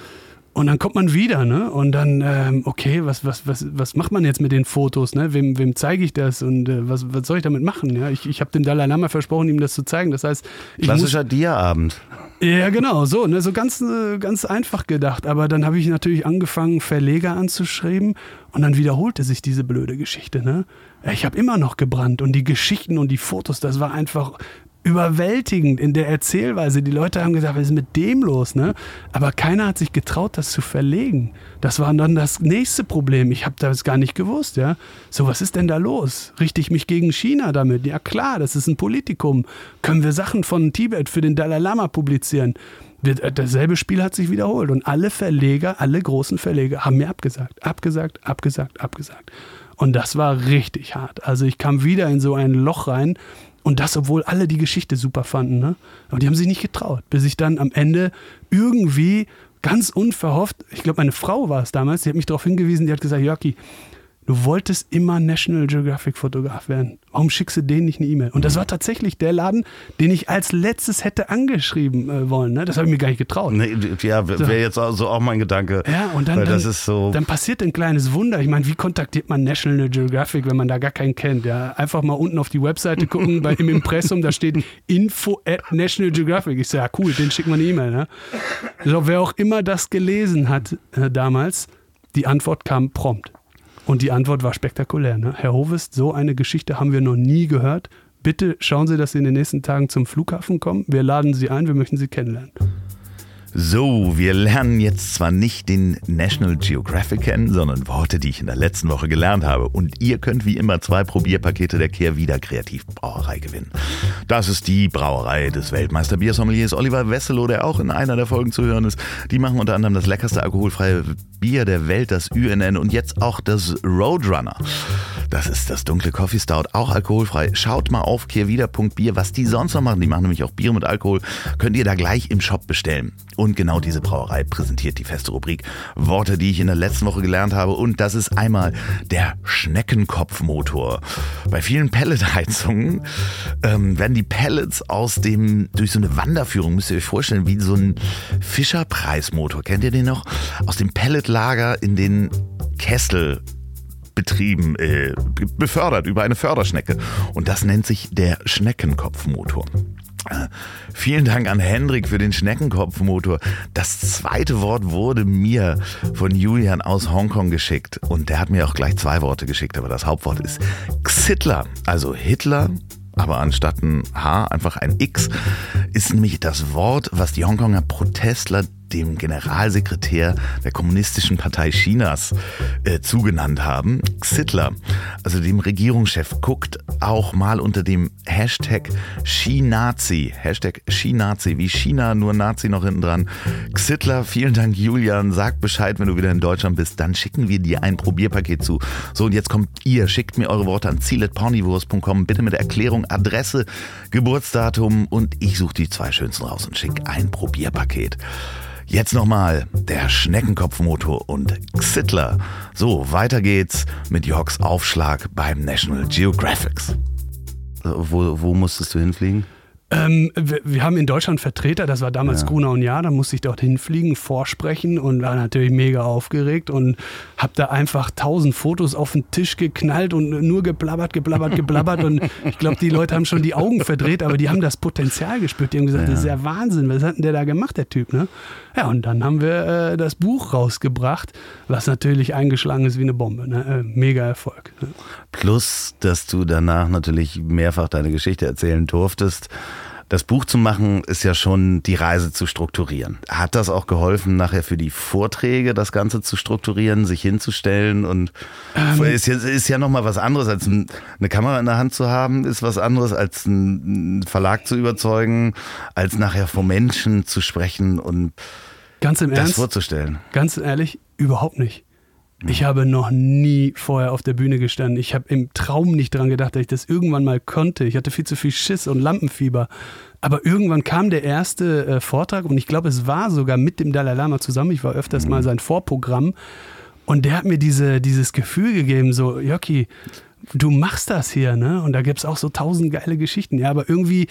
Speaker 1: Und dann kommt man wieder, ne? Und dann, ähm, okay, was, was, was, was macht man jetzt mit den Fotos, ne? Wem, wem zeige ich das und äh, was, was soll ich damit machen? Ja? Ich, ich habe dem Dalai Lama versprochen, ihm das zu zeigen. Das heißt, ich
Speaker 2: Klassischer Dia-Abend.
Speaker 1: Ja, genau, so, ne, so ganz, äh, ganz einfach gedacht. Aber dann habe ich natürlich angefangen, Verleger anzuschreiben und dann wiederholte sich diese blöde Geschichte. Ne? Ich habe immer noch gebrannt und die Geschichten und die Fotos, das war einfach überwältigend in der Erzählweise. Die Leute haben gesagt, was ist mit dem los? Ne? Aber keiner hat sich getraut, das zu verlegen. Das war dann das nächste Problem. Ich habe das gar nicht gewusst. Ja? So, was ist denn da los? Richte ich mich gegen China damit? Ja klar, das ist ein Politikum. Können wir Sachen von Tibet für den Dalai Lama publizieren? Wir- Dasselbe Spiel hat sich wiederholt und alle Verleger, alle großen Verleger haben mir abgesagt, abgesagt, abgesagt, abgesagt. Und das war richtig hart. Also ich kam wieder in so ein Loch rein und das, obwohl alle die Geschichte super fanden. Ne? Aber die haben sich nicht getraut, bis ich dann am Ende irgendwie ganz unverhofft, ich glaube meine Frau war es damals, die hat mich darauf hingewiesen, die hat gesagt, Jörki, du wolltest immer National Geographic Fotograf werden. Warum schickst du denen nicht eine E-Mail? Und das war tatsächlich der Laden, den ich als letztes hätte angeschrieben äh, wollen. Ne? Das habe ich mir gar nicht getraut.
Speaker 2: Nee, ja, wäre jetzt auch so auch mein Gedanke.
Speaker 1: Ja, und dann, dann,
Speaker 2: so.
Speaker 1: dann passiert ein kleines Wunder. Ich meine, wie kontaktiert man National Geographic, wenn man da gar keinen kennt? Ja, einfach mal unten auf die Webseite gucken, bei, im Impressum, da steht info at National Geographic. Ich sage, ja cool, den schicken wir eine E-Mail. Ne? So, wer auch immer das gelesen hat äh, damals, die Antwort kam prompt. Und die Antwort war spektakulär. Ne? Herr Hovest, so eine Geschichte haben wir noch nie gehört. Bitte schauen Sie, dass Sie in den nächsten Tagen zum Flughafen kommen. Wir laden Sie ein, wir möchten Sie kennenlernen.
Speaker 2: So, wir lernen jetzt zwar nicht den National Geographic kennen, sondern Worte, die ich in der letzten Woche gelernt habe. Und ihr könnt wie immer zwei Probierpakete der Kehrwieder Kreativbrauerei gewinnen. Das ist die Brauerei des Weltmeister Biersommeliers Oliver Wesselow, der auch in einer der Folgen zu hören ist. Die machen unter anderem das leckerste alkoholfreie Bier der Welt, das UNN und jetzt auch das Roadrunner. Das ist das dunkle Coffee Stout, auch alkoholfrei. Schaut mal auf kehrwieder.bier, was die sonst noch machen. Die machen nämlich auch Bier mit Alkohol. Könnt ihr da gleich im Shop bestellen. Genau diese Brauerei präsentiert die feste Rubrik Worte, die ich in der letzten Woche gelernt habe. Und das ist einmal der Schneckenkopfmotor. Bei vielen Pelletheizungen ähm, werden die Pellets aus dem, durch so eine Wanderführung, müsst ihr euch vorstellen, wie so ein Fischerpreismotor. Kennt ihr den noch? Aus dem Pelletlager in den Kessel betrieben, äh, befördert über eine Förderschnecke. Und das nennt sich der Schneckenkopfmotor.
Speaker 3: Vielen Dank an Hendrik für den Schneckenkopfmotor. Das zweite Wort wurde mir von Julian aus Hongkong geschickt. Und der hat mir auch gleich zwei Worte geschickt, aber das Hauptwort ist Xitler, also Hitler aber anstatt ein H einfach ein X, ist nämlich das Wort, was die Hongkonger Protestler dem Generalsekretär der Kommunistischen Partei Chinas äh, zugenannt haben, Xitler, also dem Regierungschef, guckt auch mal unter dem Hashtag Xinazi, Hashtag Xinazi, wie China, nur Nazi noch hinten dran. Xitler, vielen Dank Julian, sag Bescheid, wenn du wieder in Deutschland bist, dann schicken wir dir ein Probierpaket zu. So und jetzt kommt ihr, schickt mir eure Worte an ziel.pornivores.com, bitte mit Erklärung, Adresse, Geburtsdatum. Und ich suche die zwei schönsten raus und schicke ein Probierpaket. Jetzt nochmal der Schneckenkopfmotor und Xittler. So, weiter geht's mit Jörgs Aufschlag beim National Geographics.
Speaker 2: Wo, wo musstest du hinfliegen?
Speaker 1: Ähm, wir, wir, haben in Deutschland Vertreter, das war damals ja. Gruner und Jahr, da musste ich dort hinfliegen, vorsprechen und war natürlich mega aufgeregt und habe da einfach tausend Fotos auf den Tisch geknallt und nur geblabbert, geblabbert, geblabbert und ich glaube, die Leute haben schon die Augen verdreht, aber die haben das Potenzial gespürt, die haben gesagt, ja. das ist ja Wahnsinn, was hat denn der da gemacht, der Typ, ne? Ja, und dann haben wir äh, das Buch rausgebracht, was natürlich eingeschlagen ist wie eine Bombe, ne? Äh, mega Erfolg. Ne?
Speaker 2: Plus, dass du danach natürlich mehrfach deine Geschichte erzählen durftest das Buch zu machen, ist ja schon die Reise zu strukturieren. Hat das auch geholfen, nachher für die Vorträge das Ganze zu strukturieren, sich hinzustellen? Und ähm, ist, ja, ist ja nochmal was anderes, als eine Kamera in der Hand zu haben, ist was anderes, als einen Verlag zu überzeugen, als nachher vor Menschen zu sprechen und
Speaker 1: ganz im
Speaker 2: das
Speaker 1: Ernst,
Speaker 2: vorzustellen.
Speaker 1: Ganz ehrlich, überhaupt nicht. Ich habe noch nie vorher auf der Bühne gestanden. Ich habe im Traum nicht dran gedacht, dass ich das irgendwann mal konnte. Ich hatte viel zu viel Schiss und Lampenfieber. Aber irgendwann kam der erste äh, Vortrag und ich glaube, es war sogar mit dem Dalai Lama zusammen. Ich war öfters mal sein Vorprogramm und der hat mir diese, dieses Gefühl gegeben, so, Jocky, du machst das hier, ne? Und da gibt es auch so tausend geile Geschichten. Ja, aber irgendwie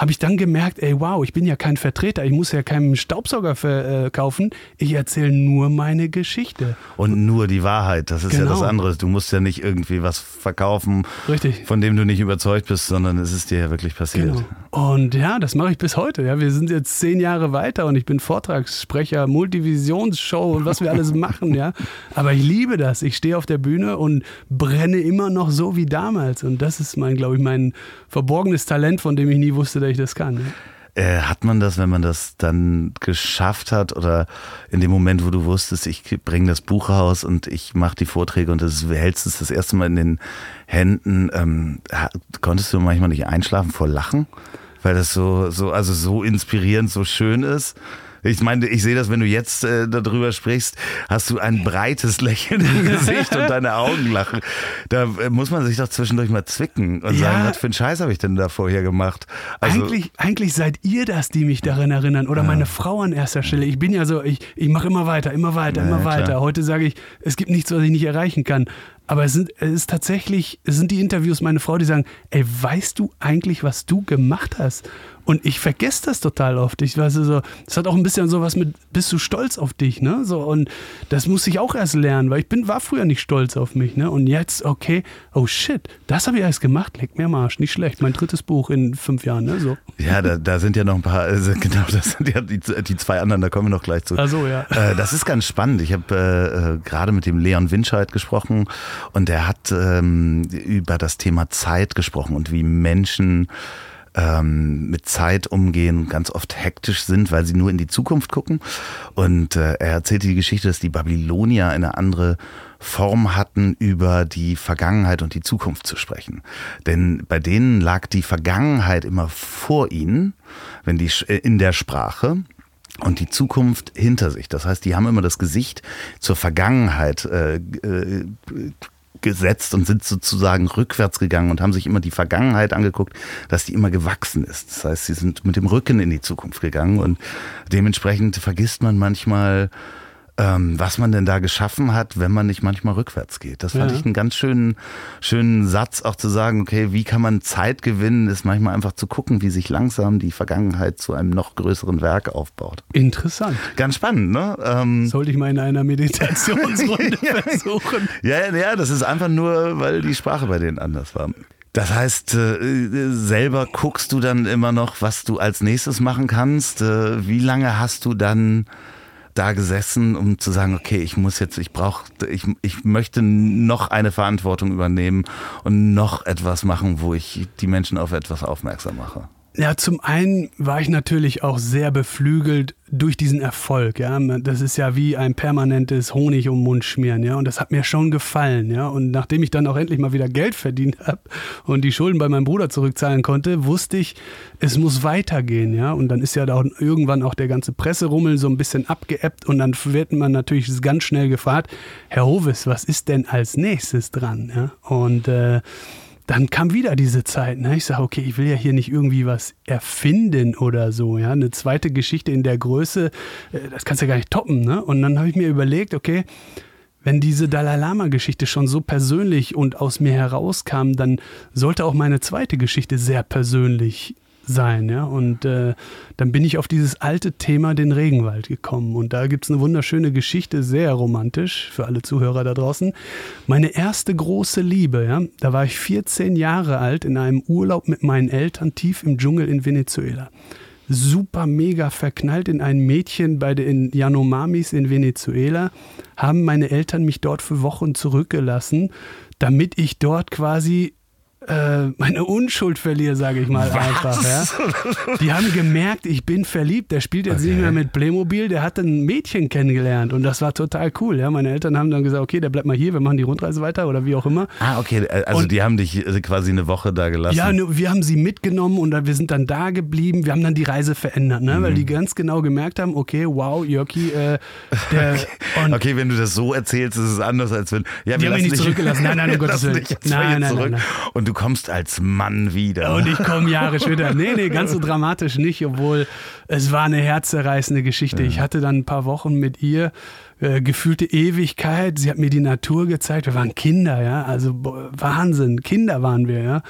Speaker 1: habe ich dann gemerkt, ey, wow, ich bin ja kein Vertreter, ich muss ja keinen Staubsauger verkaufen, ich erzähle nur meine Geschichte.
Speaker 2: Und nur die Wahrheit, das ist genau. ja das genau. andere. Du musst ja nicht irgendwie was verkaufen, Richtig. von dem du nicht überzeugt bist, sondern es ist dir ja wirklich passiert. Genau.
Speaker 1: Und ja, das mache ich bis heute. Ja, wir sind jetzt zehn Jahre weiter und ich bin Vortragssprecher, Multivisionsshow und was wir alles machen, ja. Aber ich liebe das. Ich stehe auf der Bühne und brenne immer noch so wie damals. Und das ist mein, glaube ich, mein verborgenes Talent, von dem ich nie wusste, dass ich das kann. Ne?
Speaker 2: Hat man das, wenn man das dann geschafft hat oder in dem Moment, wo du wusstest, ich bringe das Buch raus und ich mache die Vorträge und das hältst es das erste Mal in den Händen, ähm, konntest du manchmal nicht einschlafen vor Lachen? Weil das so, so, also so inspirierend, so schön ist. Ich meine, ich sehe das, wenn du jetzt äh, darüber sprichst, hast du ein breites Lächeln im Gesicht und deine Augen lachen. Da äh, muss man sich doch zwischendurch mal zwicken und ja. sagen, was für einen Scheiß habe ich denn da vorher gemacht?
Speaker 1: Also, eigentlich, eigentlich seid ihr das, die mich daran erinnern. Oder ja. meine Frau an erster Stelle. Ich bin ja so, ich, ich mache immer weiter, immer weiter, ja, immer weiter. Klar. Heute sage ich, es gibt nichts, was ich nicht erreichen kann. Aber es sind, es ist tatsächlich, es sind die Interviews meine Frau, die sagen, ey, weißt du eigentlich, was du gemacht hast? Und ich vergesse das total oft. Ich weiß so, das hat auch ein bisschen so was mit, bist du stolz auf dich, ne? So, und das muss ich auch erst lernen, weil ich bin, war früher nicht stolz auf mich, ne? Und jetzt, okay, oh shit, das habe ich erst gemacht, leg mir am Arsch, nicht schlecht. Mein drittes Buch in fünf Jahren, ne? So.
Speaker 2: Ja, da, da sind ja noch ein paar, also genau, das sind ja die, die zwei anderen, da kommen wir noch gleich zu.
Speaker 1: Ach so, ja.
Speaker 2: Äh, das ist ganz spannend. Ich habe äh, äh, gerade mit dem Leon Winscheid gesprochen und der hat ähm, über das Thema Zeit gesprochen und wie Menschen ähm, mit Zeit umgehen, ganz oft hektisch sind, weil sie nur in die Zukunft gucken. Und äh, er erzählte die Geschichte, dass die Babylonier eine andere Form hatten, über die Vergangenheit und die Zukunft zu sprechen. Denn bei denen lag die Vergangenheit immer vor ihnen, wenn die äh, in der Sprache und die Zukunft hinter sich. Das heißt, die haben immer das Gesicht zur Vergangenheit äh, äh, gesetzt und sind sozusagen rückwärts gegangen und haben sich immer die Vergangenheit angeguckt, dass die immer gewachsen ist. Das heißt, sie sind mit dem Rücken in die Zukunft gegangen und dementsprechend vergisst man manchmal was man denn da geschaffen hat, wenn man nicht manchmal rückwärts geht. Das fand ja. ich einen ganz schönen, schönen Satz, auch zu sagen, okay, wie kann man Zeit gewinnen, ist manchmal einfach zu gucken, wie sich langsam die Vergangenheit zu einem noch größeren Werk aufbaut.
Speaker 1: Interessant.
Speaker 2: Ganz spannend, ne? Ähm,
Speaker 1: Sollte ich mal in einer Meditationsrunde versuchen.
Speaker 2: Ja, ja, das ist einfach nur, weil die Sprache bei denen anders war. Das heißt, äh, selber guckst du dann immer noch, was du als nächstes machen kannst. Äh, wie lange hast du dann da gesessen, um zu sagen, okay, ich muss jetzt, ich brauche, ich, ich möchte noch eine Verantwortung übernehmen und noch etwas machen, wo ich die Menschen auf etwas aufmerksam mache?
Speaker 1: Ja, zum einen war ich natürlich auch sehr beflügelt durch diesen Erfolg, ja. Das ist ja wie ein permanentes Honig um den Mund schmieren, ja. Und das hat mir schon gefallen, ja. Und nachdem ich dann auch endlich mal wieder Geld verdient habe und die Schulden bei meinem Bruder zurückzahlen konnte, wusste ich, es muss weitergehen, ja. Und dann ist ja da irgendwann auch der ganze Presserummel so ein bisschen abgeebbt und dann wird man natürlich ganz schnell gefragt, Herr Hovis, was ist denn als nächstes dran, ja. Und äh, dann kam wieder diese Zeit. Ne? Ich sage, okay, ich will ja hier nicht irgendwie was erfinden oder so. Ja? Eine zweite Geschichte in der Größe, äh, das kannst du ja gar nicht toppen. Ne? Und dann habe ich mir überlegt, okay, wenn diese Dalai Lama-Geschichte schon so persönlich und aus mir herauskam, dann sollte auch meine zweite Geschichte sehr persönlich sein. Ja? Und äh, dann bin ich auf dieses alte Thema, den Regenwald, gekommen. Und da gibt es eine wunderschöne Geschichte, sehr romantisch für alle Zuhörer da draußen. Meine erste große Liebe, ja? da war ich 14 Jahre alt in einem Urlaub mit meinen Eltern tief im Dschungel in Venezuela. Super mega verknallt in ein Mädchen bei den Yanomamis in Venezuela, haben meine Eltern mich dort für Wochen zurückgelassen, damit ich dort quasi äh, meine Unschuld verliere, sage ich mal Was? einfach. Ja. Die haben gemerkt, ich bin verliebt. Der spielt jetzt okay. nicht mehr mit Playmobil, der hat ein Mädchen kennengelernt und das war total cool. Ja. Meine Eltern haben dann gesagt, okay, der bleibt mal hier, wir machen die Rundreise weiter oder wie auch immer.
Speaker 2: Ah, okay, äh, also und, die haben dich äh, quasi eine Woche da gelassen.
Speaker 1: Ja, wir haben sie mitgenommen und wir sind dann da geblieben. Wir haben dann die Reise verändert, ne? Mhm. weil die ganz genau gemerkt haben, okay, wow, Jörki, äh,
Speaker 2: der... Okay. okay. wenn du das so erzählst, ist es anders, als wenn...
Speaker 1: Ja, die haben mich nicht zurückgelassen. Nein, nein, um Gottes
Speaker 2: Willen. Nein, nein, nein, nein. Und du kommst als Mann wieder.
Speaker 1: Und ich komme Jahre später. Nee, nee, ganz so dramatisch nicht, obwohl es war eine herzerreißende Geschichte. Ja. Ich hatte dann ein paar Wochen mit ihr äh, gefühlte Ewigkeit. Sie hat mir die Natur gezeigt. Wir waren Kinder, ja, also Wahnsinn. Kinder waren wir, ja.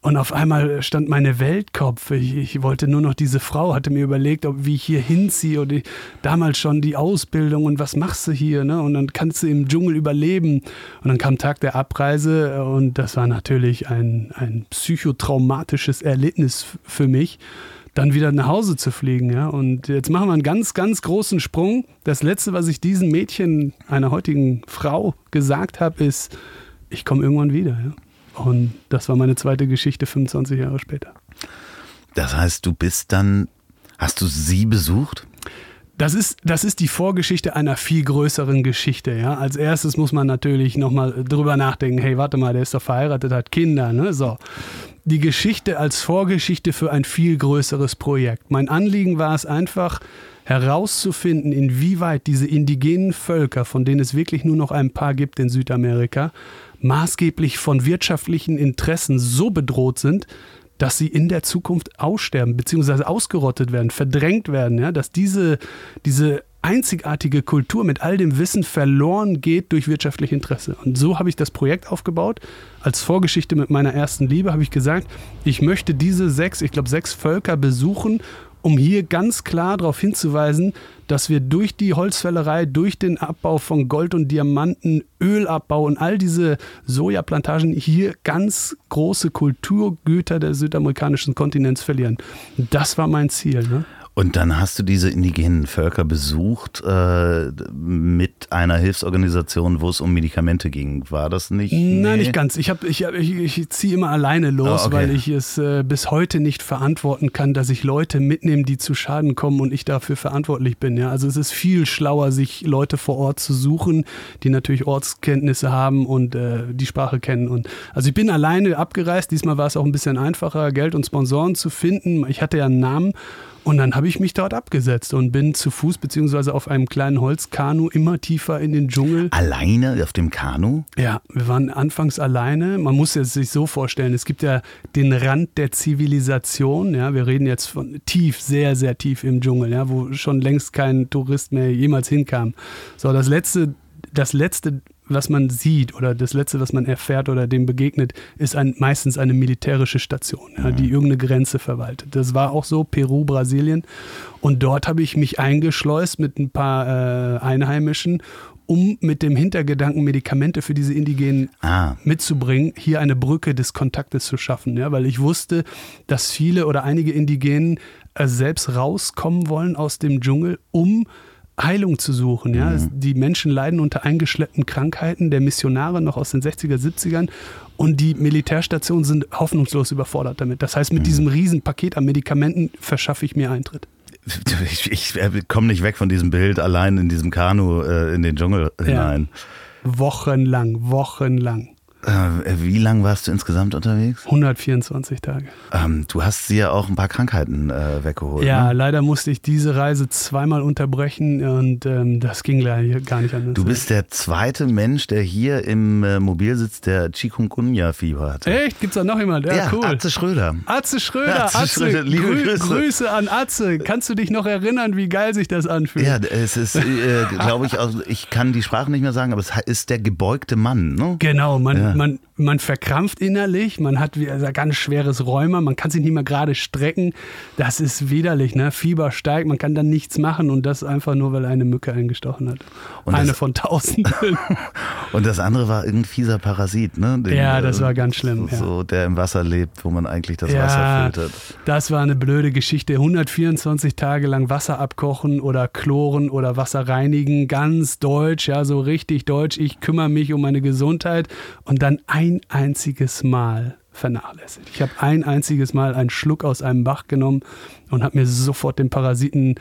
Speaker 1: Und auf einmal stand meine Welt Kopf. Ich, ich wollte nur noch diese Frau, hatte mir überlegt, ob wie ich hier hinziehe und ich, damals schon die Ausbildung und was machst du hier, ne? Und dann kannst du im Dschungel überleben. Und dann kam Tag der Abreise und das war natürlich ein, ein psychotraumatisches Erlebnis für mich dann wieder nach Hause zu fliegen. Ja? Und jetzt machen wir einen ganz, ganz großen Sprung. Das Letzte, was ich diesem Mädchen, einer heutigen Frau, gesagt habe, ist, ich komme irgendwann wieder. Ja? Und das war meine zweite Geschichte 25 Jahre später.
Speaker 2: Das heißt, du bist dann, hast du sie besucht?
Speaker 1: Das ist, das ist die Vorgeschichte einer viel größeren Geschichte. Ja? Als erstes muss man natürlich nochmal drüber nachdenken, hey, warte mal, der ist doch verheiratet, hat Kinder. Ne? So die Geschichte als Vorgeschichte für ein viel größeres Projekt. Mein Anliegen war es einfach herauszufinden, inwieweit diese indigenen Völker, von denen es wirklich nur noch ein paar gibt in Südamerika, maßgeblich von wirtschaftlichen Interessen so bedroht sind, dass sie in der Zukunft aussterben bzw. ausgerottet werden, verdrängt werden, ja, dass diese, diese einzigartige Kultur mit all dem Wissen verloren geht durch wirtschaftliche Interesse. Und so habe ich das Projekt aufgebaut. Als Vorgeschichte mit meiner ersten Liebe habe ich gesagt, ich möchte diese sechs, ich glaube sechs Völker besuchen, um hier ganz klar darauf hinzuweisen, dass wir durch die Holzfällerei, durch den Abbau von Gold und Diamanten, Ölabbau und all diese Sojaplantagen hier ganz große Kulturgüter des südamerikanischen Kontinents verlieren. Das war mein Ziel. Ne?
Speaker 2: Und dann hast du diese indigenen Völker besucht äh, mit einer Hilfsorganisation, wo es um Medikamente ging. War das nicht?
Speaker 1: Nee? Nein, nicht ganz. Ich, ich, ich, ich ziehe immer alleine los, oh, okay. weil ich es äh, bis heute nicht verantworten kann, dass ich Leute mitnehme, die zu Schaden kommen und ich dafür verantwortlich bin. Ja? Also es ist viel schlauer, sich Leute vor Ort zu suchen, die natürlich Ortskenntnisse haben und äh, die Sprache kennen. Und also ich bin alleine abgereist. Diesmal war es auch ein bisschen einfacher, Geld und Sponsoren zu finden. Ich hatte ja einen Namen und dann habe ich mich dort abgesetzt und bin zu Fuß beziehungsweise auf einem kleinen Holzkanu immer tiefer in den Dschungel.
Speaker 2: Alleine auf dem Kanu?
Speaker 1: Ja, wir waren anfangs alleine. Man muss es sich so vorstellen, es gibt ja den Rand der Zivilisation. Ja, wir reden jetzt von tief, sehr, sehr tief im Dschungel, ja, wo schon längst kein Tourist mehr jemals hinkam. So, das letzte, das letzte was man sieht oder das Letzte, was man erfährt oder dem begegnet, ist ein, meistens eine militärische Station, ja, die mhm. irgendeine Grenze verwaltet. Das war auch so, Peru, Brasilien. Und dort habe ich mich eingeschleust mit ein paar äh, Einheimischen um mit dem Hintergedanken, Medikamente für diese Indigenen
Speaker 2: Ah.
Speaker 1: mitzubringen, hier eine Brücke des Kontaktes zu schaffen. Ja? Weil ich wusste, dass viele oder einige Indigenen äh, selbst rauskommen wollen aus dem Dschungel, um Heilung zu suchen. Ja? Es- Die Menschen leiden unter eingeschleppten Krankheiten der Missionare noch aus den 60er, 70ern und die Militärstationen sind hoffnungslos überfordert damit. Das heißt, mit diesem Riesenpaket an Medikamenten verschaffe ich mir Eintritt.
Speaker 2: Ich, ich komme nicht weg von diesem Bild allein in diesem Kanu äh, in den Dschungel hinein.
Speaker 1: Wochenlang, wochenlang.
Speaker 2: Äh, wie lang warst du insgesamt unterwegs?
Speaker 1: 124 Tage.
Speaker 2: Ähm, du hast dir auch ein paar Krankheiten äh, weggeholt.
Speaker 1: Ja,
Speaker 2: Ne?
Speaker 1: leider musste ich diese Reise zweimal unterbrechen und ähm, das ging leider gar nicht anders.
Speaker 2: Du bist der zweite Mensch, der hier im äh, Mobil sitzt, der Chikungunya-Fieber hatte.
Speaker 1: Echt? Gibt's da noch jemand? Ja, cool.
Speaker 2: Atze Schröder.
Speaker 1: Atze Schröder,
Speaker 2: Atze
Speaker 1: Atze,
Speaker 2: Schröder, liebe
Speaker 1: Grü
Speaker 2: Grüße.
Speaker 1: Grüße an Atze. Kannst du dich noch erinnern, wie geil sich das anfühlt?
Speaker 2: Ja, es ist, äh, glaube ich, auch, ich kann die Sprache nicht mehr sagen, aber es ist der gebeugte Mann. Ne?
Speaker 1: Genau, man,
Speaker 2: Ja.
Speaker 1: Man, man verkrampft innerlich, man hat wie also ganz schweres Rheuma, man kann sich nicht mehr gerade strecken. Das ist widerlich, ne? Fieber steigt, man kann dann nichts machen und das einfach nur, weil eine Mücke eingestochen hat.
Speaker 2: Und
Speaker 1: eine von tausenden.
Speaker 2: Und das andere war irgendein fieser Parasit, ne? Den,
Speaker 1: Ja, das
Speaker 2: äh,
Speaker 1: war ganz schlimm,
Speaker 2: So,
Speaker 1: ja.
Speaker 2: so, der im Wasser lebt, wo man eigentlich das Wasser filtert.
Speaker 1: das war eine blöde Geschichte. 124 Tage lang Wasser abkochen oder chloren oder Wasser reinigen, ganz deutsch, ja, so richtig deutsch. Ich kümmere mich um meine Gesundheit und dann ein einziges Mal vernachlässigt. Ich habe ein einziges Mal einen Schluck aus einem Bach genommen und habe mir sofort den Parasiten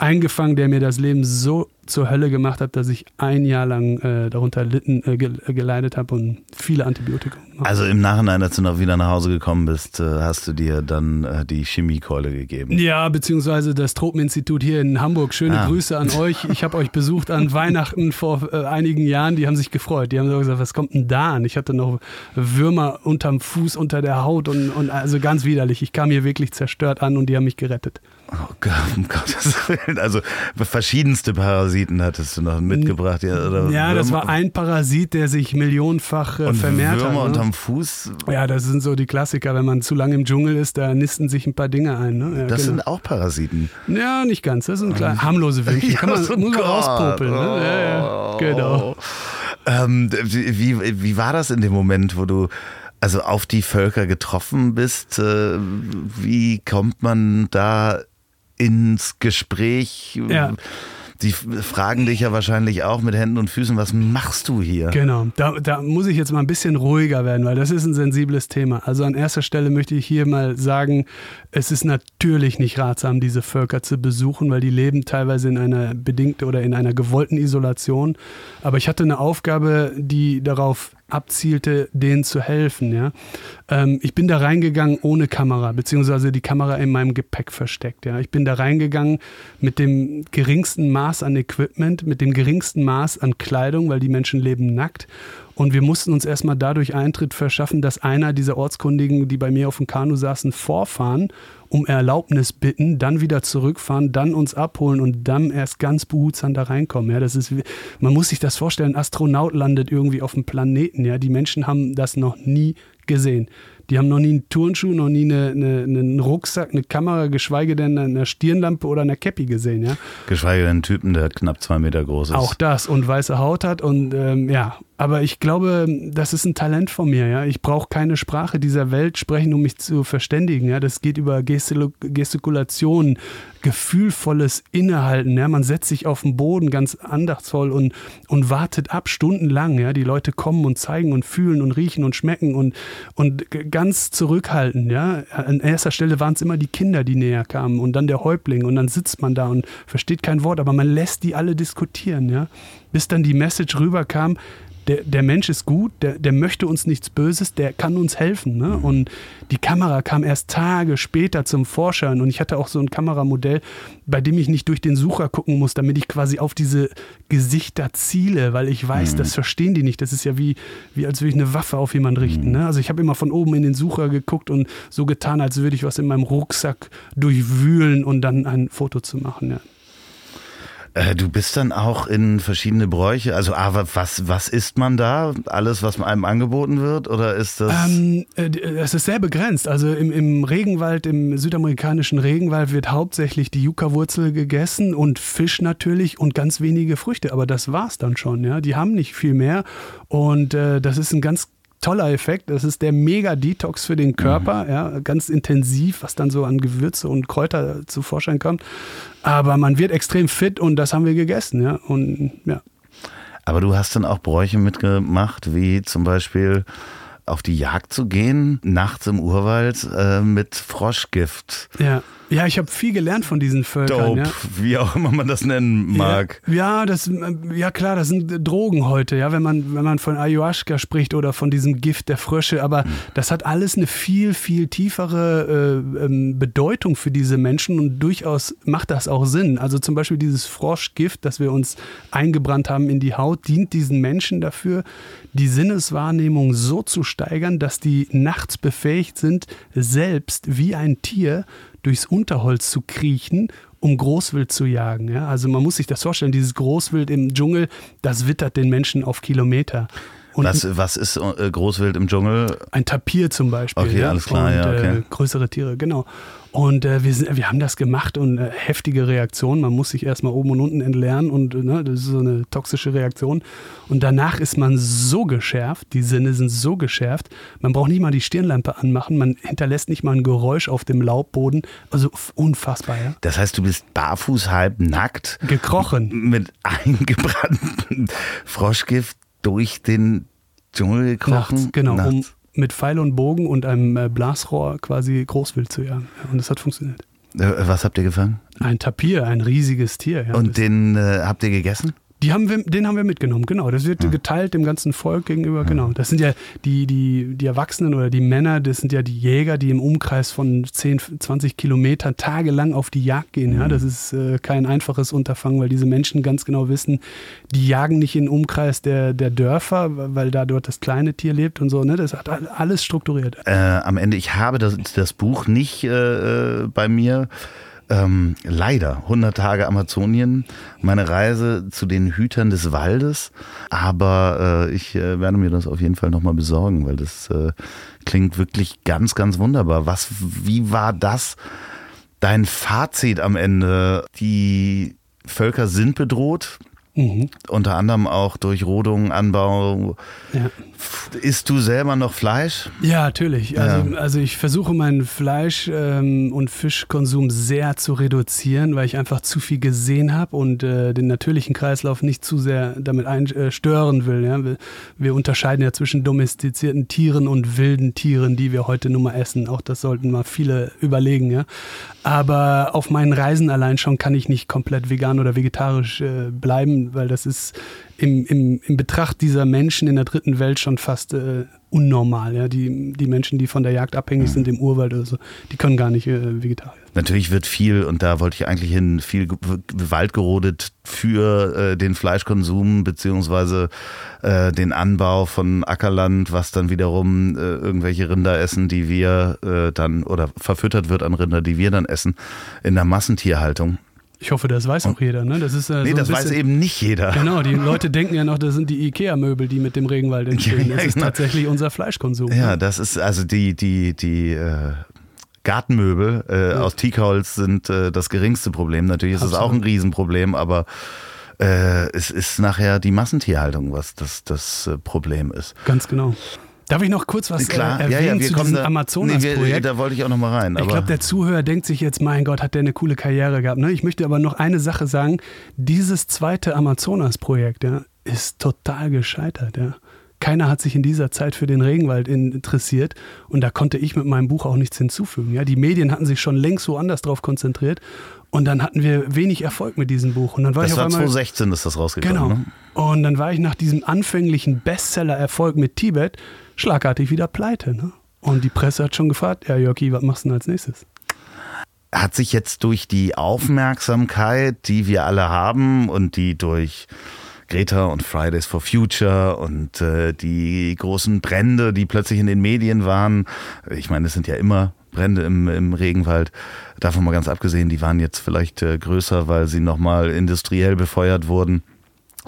Speaker 1: eingefangen, der mir das Leben so zur Hölle gemacht hat, dass ich ein Jahr lang äh, darunter litten, äh, ge geleidet habe und viele Antibiotika.
Speaker 2: Also im Nachhinein, als du noch wieder nach Hause gekommen bist, äh, hast du dir dann äh, die Chemiekeule gegeben.
Speaker 1: Ja, beziehungsweise das Tropeninstitut hier in Hamburg. Schöne
Speaker 2: Ah.
Speaker 1: Grüße an euch. Ich habe euch besucht an Weihnachten vor äh, einigen Jahren. Die haben sich gefreut. Die haben so gesagt, was kommt denn da an? Ich hatte noch Würmer unterm Fuß, unter der Haut und, und also ganz widerlich. Ich kam hier wirklich zerstört an und die haben mich gerettet.
Speaker 2: Oh Gott, um Gottes Willen. Also verschiedenste Parasiten hattest du noch mitgebracht. Ja,
Speaker 1: Ja, das war ein Parasit, der sich millionenfach äh,
Speaker 2: und
Speaker 1: vermehrt
Speaker 2: Würmer
Speaker 1: hat. Ne?
Speaker 2: unterm Fuß.
Speaker 1: Ja, das sind so die Klassiker. Wenn man zu lange im Dschungel ist, da nisten sich ein paar Dinge ein. Ne? Ja,
Speaker 2: Das
Speaker 1: genau.
Speaker 2: sind auch Parasiten.
Speaker 1: ja, nicht ganz. Das sind kleine, harmlose Würmchen. Kann man,
Speaker 2: Ja, so
Speaker 1: muss man rauspopeln. Ne? Ja, ja, genau.
Speaker 2: Ähm, wie, wie, wie war das in dem Moment, wo du also auf die Völker getroffen bist? Äh, Wie kommt man da ins Gespräch?
Speaker 1: Ja.
Speaker 2: Die fragen dich ja wahrscheinlich auch mit Händen und Füßen, was machst du hier?
Speaker 1: Genau, da, da muss ich jetzt mal ein bisschen ruhiger werden, weil das ist ein sensibles Thema. Also an erster Stelle möchte ich hier mal sagen, es ist natürlich nicht ratsam, diese Völker zu besuchen, weil die leben teilweise in einer bedingten oder in einer gewollten Isolation. Aber ich hatte eine Aufgabe, die darauf abzielte, denen zu helfen. Ja? Ähm, ich bin da reingegangen ohne Kamera, beziehungsweise die Kamera in meinem Gepäck versteckt. Ja? Ich bin da reingegangen mit dem geringsten Maß an Equipment, mit dem geringsten Maß an Kleidung, weil die Menschen leben nackt. Und wir mussten uns erstmal dadurch Eintritt verschaffen, dass einer dieser Ortskundigen, die bei mir auf dem Kanu saßen, vorfahren, um Erlaubnis bitten, dann wieder zurückfahren, dann uns abholen und dann erst ganz behutsam da reinkommen. Ja, das ist, wie- man muss sich das vorstellen, ein Astronaut landet irgendwie auf dem Planeten. Ja, die Menschen haben das noch nie gesehen. Die haben noch nie einen Turnschuh, noch nie eine, eine, einen Rucksack, eine Kamera, geschweige denn eine Stirnlampe oder eine Cappy gesehen. Ja?
Speaker 2: Geschweige denn einen Typen, der knapp zwei Meter groß ist.
Speaker 1: Auch das und weiße Haut hat und ähm, ja, aber ich glaube, das ist ein Talent von mir, ja. Ich brauche keine Sprache dieser Welt sprechen, um mich zu verständigen, ja. Das geht über Gestikulation, gefühlvolles Innehalten, ja. Man setzt sich auf den Boden ganz andachtsvoll und, und wartet ab, stundenlang, ja. Die Leute kommen und zeigen und fühlen und riechen und schmecken und, und ganz zurückhaltend, ja. An erster Stelle waren es immer die Kinder, die näher kamen und dann der Häuptling und dann sitzt man da und versteht kein Wort, aber man lässt die alle diskutieren, ja. Bis dann die Message rüberkam, der, der Mensch ist gut, der, der möchte uns nichts Böses, der kann uns helfen. Ne? Und die Kamera kam erst Tage später zum Vorschein und ich hatte auch so ein Kameramodell, bei dem ich nicht durch den Sucher gucken muss, damit ich quasi auf diese Gesichter ziele, weil ich weiß, das verstehen die nicht. Das ist ja wie, wie als würde ich eine Waffe auf jemanden richten. Ne? Also ich habe immer von oben in den Sucher geguckt und so getan, als würde ich was in meinem Rucksack durchwühlen und dann ein Foto zu machen. Ja.
Speaker 2: Äh, du bist dann auch in verschiedene Bräuche. Also, aber was, was isst man da? Alles, was einem angeboten wird? Oder ist das.
Speaker 1: Ähm, äh, es ist sehr begrenzt. Also im, im Regenwald, im südamerikanischen Regenwald wird hauptsächlich die Yucca-Wurzel gegessen und Fisch natürlich und ganz wenige Früchte. Aber das war's dann schon. Ja? Die haben nicht viel mehr. Und äh, das ist ein ganz toller Effekt. Das ist der Mega-Detox für den Körper, mhm. ja, ganz intensiv, was dann so an Gewürze und Kräuter zu Vorschein kommt. Aber man wird extrem fit und das haben wir gegessen, ja. Und ja.
Speaker 2: Aber du hast dann auch Bräuche mitgemacht, wie zum Beispiel auf die Jagd zu gehen, nachts im Urwald äh, mit Froschgift.
Speaker 1: Ja. Ja, ich habe viel gelernt von diesen Völkern. Dope, ja.
Speaker 2: wie auch immer man das nennen mag.
Speaker 1: Ja, ja, das, ja klar, das sind Drogen heute, ja, wenn man, wenn man von Ayahuasca spricht oder von diesem Gift der Frösche, aber mhm. das hat alles eine viel, viel tiefere äh, ähm, Bedeutung für diese Menschen und durchaus macht das auch Sinn. Also zum Beispiel dieses Froschgift, das wir uns eingebrannt haben in die Haut, dient diesen Menschen dafür, die Sinneswahrnehmung so zu steigern, dass die nachts befähigt sind, selbst wie ein Tier durchs Unterholz zu kriechen, um Großwild zu jagen. Ja? Also man muss sich das vorstellen, dieses Großwild im Dschungel, das wittert den Menschen auf Kilometer.
Speaker 2: Und was, was ist äh, Großwild im Dschungel?
Speaker 1: Ein Tapir zum Beispiel.
Speaker 2: Okay, ja? alles klar,
Speaker 1: und,
Speaker 2: ja. Okay.
Speaker 1: Äh, größere Tiere, genau. Und äh, wir, sind, wir haben das gemacht und äh, heftige Reaktionen. Man muss sich erstmal oben und unten entlernen und ne, das ist so eine toxische Reaktion. Und danach ist man so geschärft, die Sinne sind so geschärft, man braucht nicht mal die Stirnlampe anmachen, man hinterlässt nicht mal ein Geräusch auf dem Laubboden. Also unfassbar, ja.
Speaker 2: Das heißt, du bist barfuß halb nackt.
Speaker 1: Gekrochen.
Speaker 2: Mit eingebranntem Froschgift durch den Dschungel gekrochen.
Speaker 1: Nachts, genau. Nachts. Um mit Pfeil und Bogen und einem äh, Blasrohr quasi Großwild zu jagen. Und das hat funktioniert.
Speaker 2: Äh, was habt ihr gefangen?
Speaker 1: Ein Tapir, ein riesiges Tier.
Speaker 2: Ja, und den äh, habt ihr gegessen?
Speaker 1: Die haben wir, den haben wir mitgenommen, genau. Das wird ja. geteilt dem ganzen Volk gegenüber, ja. genau. Das sind ja die, die, die Erwachsenen oder die Männer, das sind ja die Jäger, die im Umkreis von 10, 20 Kilometern tagelang auf die Jagd gehen. Ja. Das ist äh, kein einfaches Unterfangen, weil diese Menschen ganz genau wissen, die jagen nicht im Umkreis der, der Dörfer, weil da dort das kleine Tier lebt und so. Ne? Das hat alles strukturiert.
Speaker 2: Äh, am Ende, ich habe das, das Buch nicht äh, bei mir ähm, leider 100 Tage Amazonien, meine Reise zu den Hütern des Waldes. Aber äh, ich äh, werde mir das auf jeden Fall nochmal besorgen, weil das äh, klingt wirklich ganz, ganz wunderbar. Was, wie war das dein Fazit am Ende? Die Völker sind bedroht. Mhm. Unter anderem auch durch Rodung, Anbau. Ja. Isst du selber noch Fleisch?
Speaker 1: Ja, natürlich. Also, ja. also ich versuche meinen Fleisch- ähm, und Fischkonsum sehr zu reduzieren, weil ich einfach zu viel gesehen habe und äh, den natürlichen Kreislauf nicht zu sehr damit einstören äh, will. Ja? Wir, wir, unterscheiden ja zwischen domestizierten Tieren und wilden Tieren, die wir heute nun mal essen. Auch das sollten mal viele überlegen. Ja? Aber auf meinen Reisen allein schon kann ich nicht komplett vegan oder vegetarisch äh, bleiben weil das ist im, im, im Betracht dieser Menschen in der dritten Welt schon fast äh, unnormal. Ja? Die, die Menschen, die von der Jagd abhängig mhm. sind im Urwald oder so, die können gar nicht äh, Vegetarier.
Speaker 2: Natürlich wird viel, und da wollte ich eigentlich hin, viel Wald gerodet für äh, den Fleischkonsum beziehungsweise äh, den Anbau von Ackerland, was dann wiederum äh, irgendwelche Rinder essen, die wir äh, dann, oder verfüttert wird an Rinder, die wir dann essen, in der Massentierhaltung.
Speaker 1: Ich hoffe, das weiß auch jeder. Ne? Das ist,
Speaker 2: äh, nee, so das bisschen, weiß eben nicht jeder.
Speaker 1: Genau, die Leute denken ja noch, das sind die Ikea-Möbel, die mit dem Regenwald entstehen. Das ist genau. tatsächlich unser Fleischkonsum.
Speaker 2: Ja, ne? das ist also die, die, die äh, Gartenmöbel äh, ja. aus Teakholz sind äh, das geringste Problem. Natürlich ist es auch ein Riesenproblem, aber äh, es ist nachher die Massentierhaltung, was das, das äh, Problem ist.
Speaker 1: Ganz genau. Darf ich noch kurz was Klar, äh, erwähnen ja, ja, zu diesem Amazonas-Projekt? Nee,
Speaker 2: da wollte ich auch noch mal rein.
Speaker 1: ich glaube, der Zuhörer denkt sich jetzt, mein Gott, hat der eine coole Karriere gehabt. Ne? Ich möchte aber noch eine Sache sagen. Dieses zweite Amazonas-Projekt ja, ist total gescheitert. Ja. Keiner hat sich in dieser Zeit für den Regenwald interessiert und da konnte ich mit meinem Buch auch nichts hinzufügen. Ja. Die Medien hatten sich schon längst woanders drauf konzentriert und dann hatten wir wenig Erfolg mit diesem Buch. Und dann war
Speaker 2: das
Speaker 1: ich
Speaker 2: war einmal, 2016 ist das rausgekommen.
Speaker 1: Genau.
Speaker 2: Ne?
Speaker 1: Und dann war ich nach diesem anfänglichen Bestseller-Erfolg mit Tibet schlagartig wieder pleite. Ne? Und die Presse hat schon gefragt, ja Jörgi, was machst du denn als nächstes?
Speaker 2: Hat sich jetzt durch die Aufmerksamkeit, die wir alle haben und die durch Greta und Fridays for Future und äh, die großen Brände, die plötzlich in den Medien waren. Ich meine, es sind ja immer Brände im, im Regenwald, davon mal ganz abgesehen, die waren jetzt vielleicht äh, größer, weil sie nochmal industriell befeuert wurden.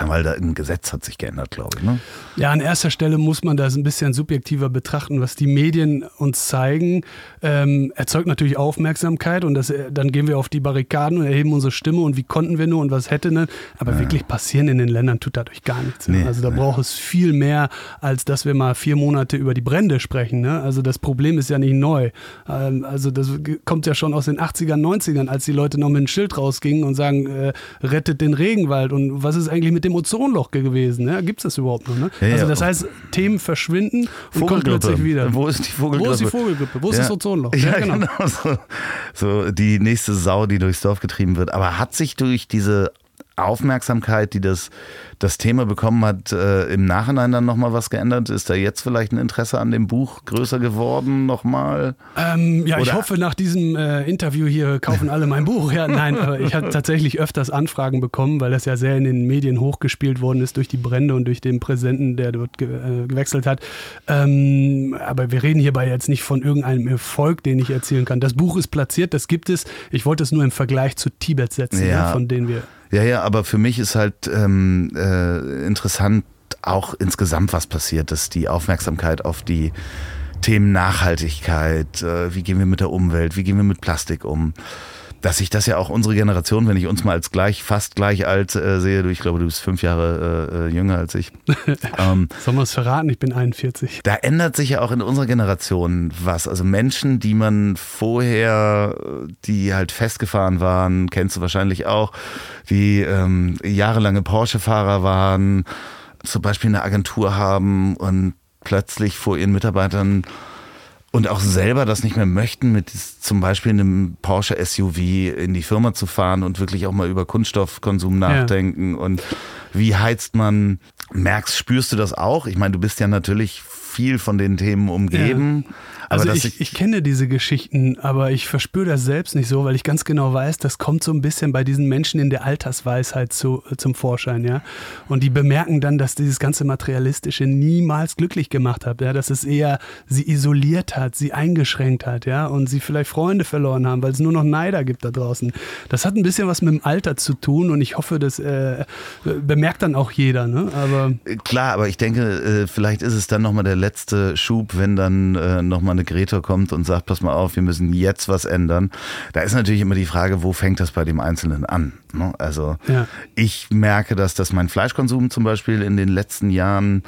Speaker 2: Weil da ein Gesetz hat sich geändert, glaube ich. Ne?
Speaker 1: Ja, an erster Stelle muss man das ein bisschen subjektiver betrachten. Was die Medien uns zeigen, ähm, erzeugt natürlich Aufmerksamkeit und das, äh, dann gehen wir auf die Barrikaden und erheben unsere Stimme und wie konnten wir nur und was hätte denn. Aber ja. wirklich passieren in den Ländern tut dadurch gar nichts. Nee, also da nee. braucht es viel mehr, als dass wir mal vier Monate über die Brände sprechen. Ne? Also das Problem ist ja nicht neu. Ähm, also das kommt ja schon aus den 80ern, 90ern, als die Leute noch mit einem Schild rausgingen und sagen, äh, rettet den Regenwald. Und was ist eigentlich mit dem Ozonloch gewesen? Ne? Gibt es das überhaupt noch? Ne? Ja, also das heißt, Themen verschwinden und kommen plötzlich wieder.
Speaker 2: Wo ist die Vogelgrippe?
Speaker 1: Wo ist die Vogelgrippe? Wo ist das Ozonloch?
Speaker 2: Ja, genau. genau. So, so die nächste Sau, die durchs Dorf getrieben wird. Aber hat sich durch diese Aufmerksamkeit, die das das Thema bekommen hat, äh, im Nachhinein dann nochmal was geändert? Ist da jetzt vielleicht ein Interesse an dem Buch größer geworden nochmal?
Speaker 1: Ähm, ja, Oder? ich hoffe, nach diesem äh, Interview hier kaufen alle mein Buch. Ja, nein, aber ich habe tatsächlich öfters Anfragen bekommen, weil das ja sehr in den Medien hochgespielt worden ist durch die Brände und durch den Präsidenten, der dort ge äh, gewechselt hat. Ähm, aber wir reden hierbei jetzt nicht von irgendeinem Erfolg, den ich erzählen kann. Das Buch ist platziert, das gibt es. Ich wollte es nur im Vergleich zu Tibet setzen, ja. Ne, von denen wir
Speaker 2: ja, ja, aber für mich ist halt ähm, äh, interessant auch insgesamt, was passiert ist, die Aufmerksamkeit auf die Themen Nachhaltigkeit, äh, wie gehen wir mit der Umwelt, wie gehen wir mit Plastik um dass sich das ja auch unsere Generation, wenn ich uns mal als gleich, fast gleich alt äh, sehe, du, ich glaube, du bist fünf Jahre äh, äh jünger als ich.
Speaker 1: ähm, Sollen wir es verraten? Ich bin 41.
Speaker 2: Da ändert sich ja auch in unserer Generation was. Also Menschen, die man vorher, die halt festgefahren waren, kennst du wahrscheinlich auch, die ähm, jahrelange Porsche-Fahrer waren, zum Beispiel eine Agentur haben und plötzlich vor ihren Mitarbeitern und auch selber das nicht mehr möchten, mit zum Beispiel einem Porsche SUV in die Firma zu fahren und wirklich auch mal über Kunststoffkonsum nachdenken ja. und wie heizt man, merkst, spürst du das auch? Ich meine, du bist ja natürlich viel von den Themen umgeben. Ja.
Speaker 1: Also ich, ich, ich, kenne diese Geschichten, aber ich verspüre das selbst nicht so, weil ich ganz genau weiß, das kommt so ein bisschen bei diesen Menschen in der Altersweisheit zu, zum Vorschein, ja. Und die bemerken dann, dass dieses ganze Materialistische niemals glücklich gemacht hat, ja, dass es eher sie isoliert hat, sie eingeschränkt hat, ja, und sie vielleicht Freunde verloren haben, weil es nur noch Neider gibt da draußen. Das hat ein bisschen was mit dem Alter zu tun und ich hoffe, das äh, bemerkt dann auch jeder, ne? Aber
Speaker 2: Klar, aber ich denke, äh, vielleicht ist es dann nochmal der letzte Schub, wenn dann äh, nochmal eine Greta kommt und sagt, pass mal auf, wir müssen jetzt was ändern. Da ist natürlich immer die Frage, wo fängt das bei dem Einzelnen an? Ne? Also ja. ich merke, dass das mein Fleischkonsum zum Beispiel in den letzten Jahren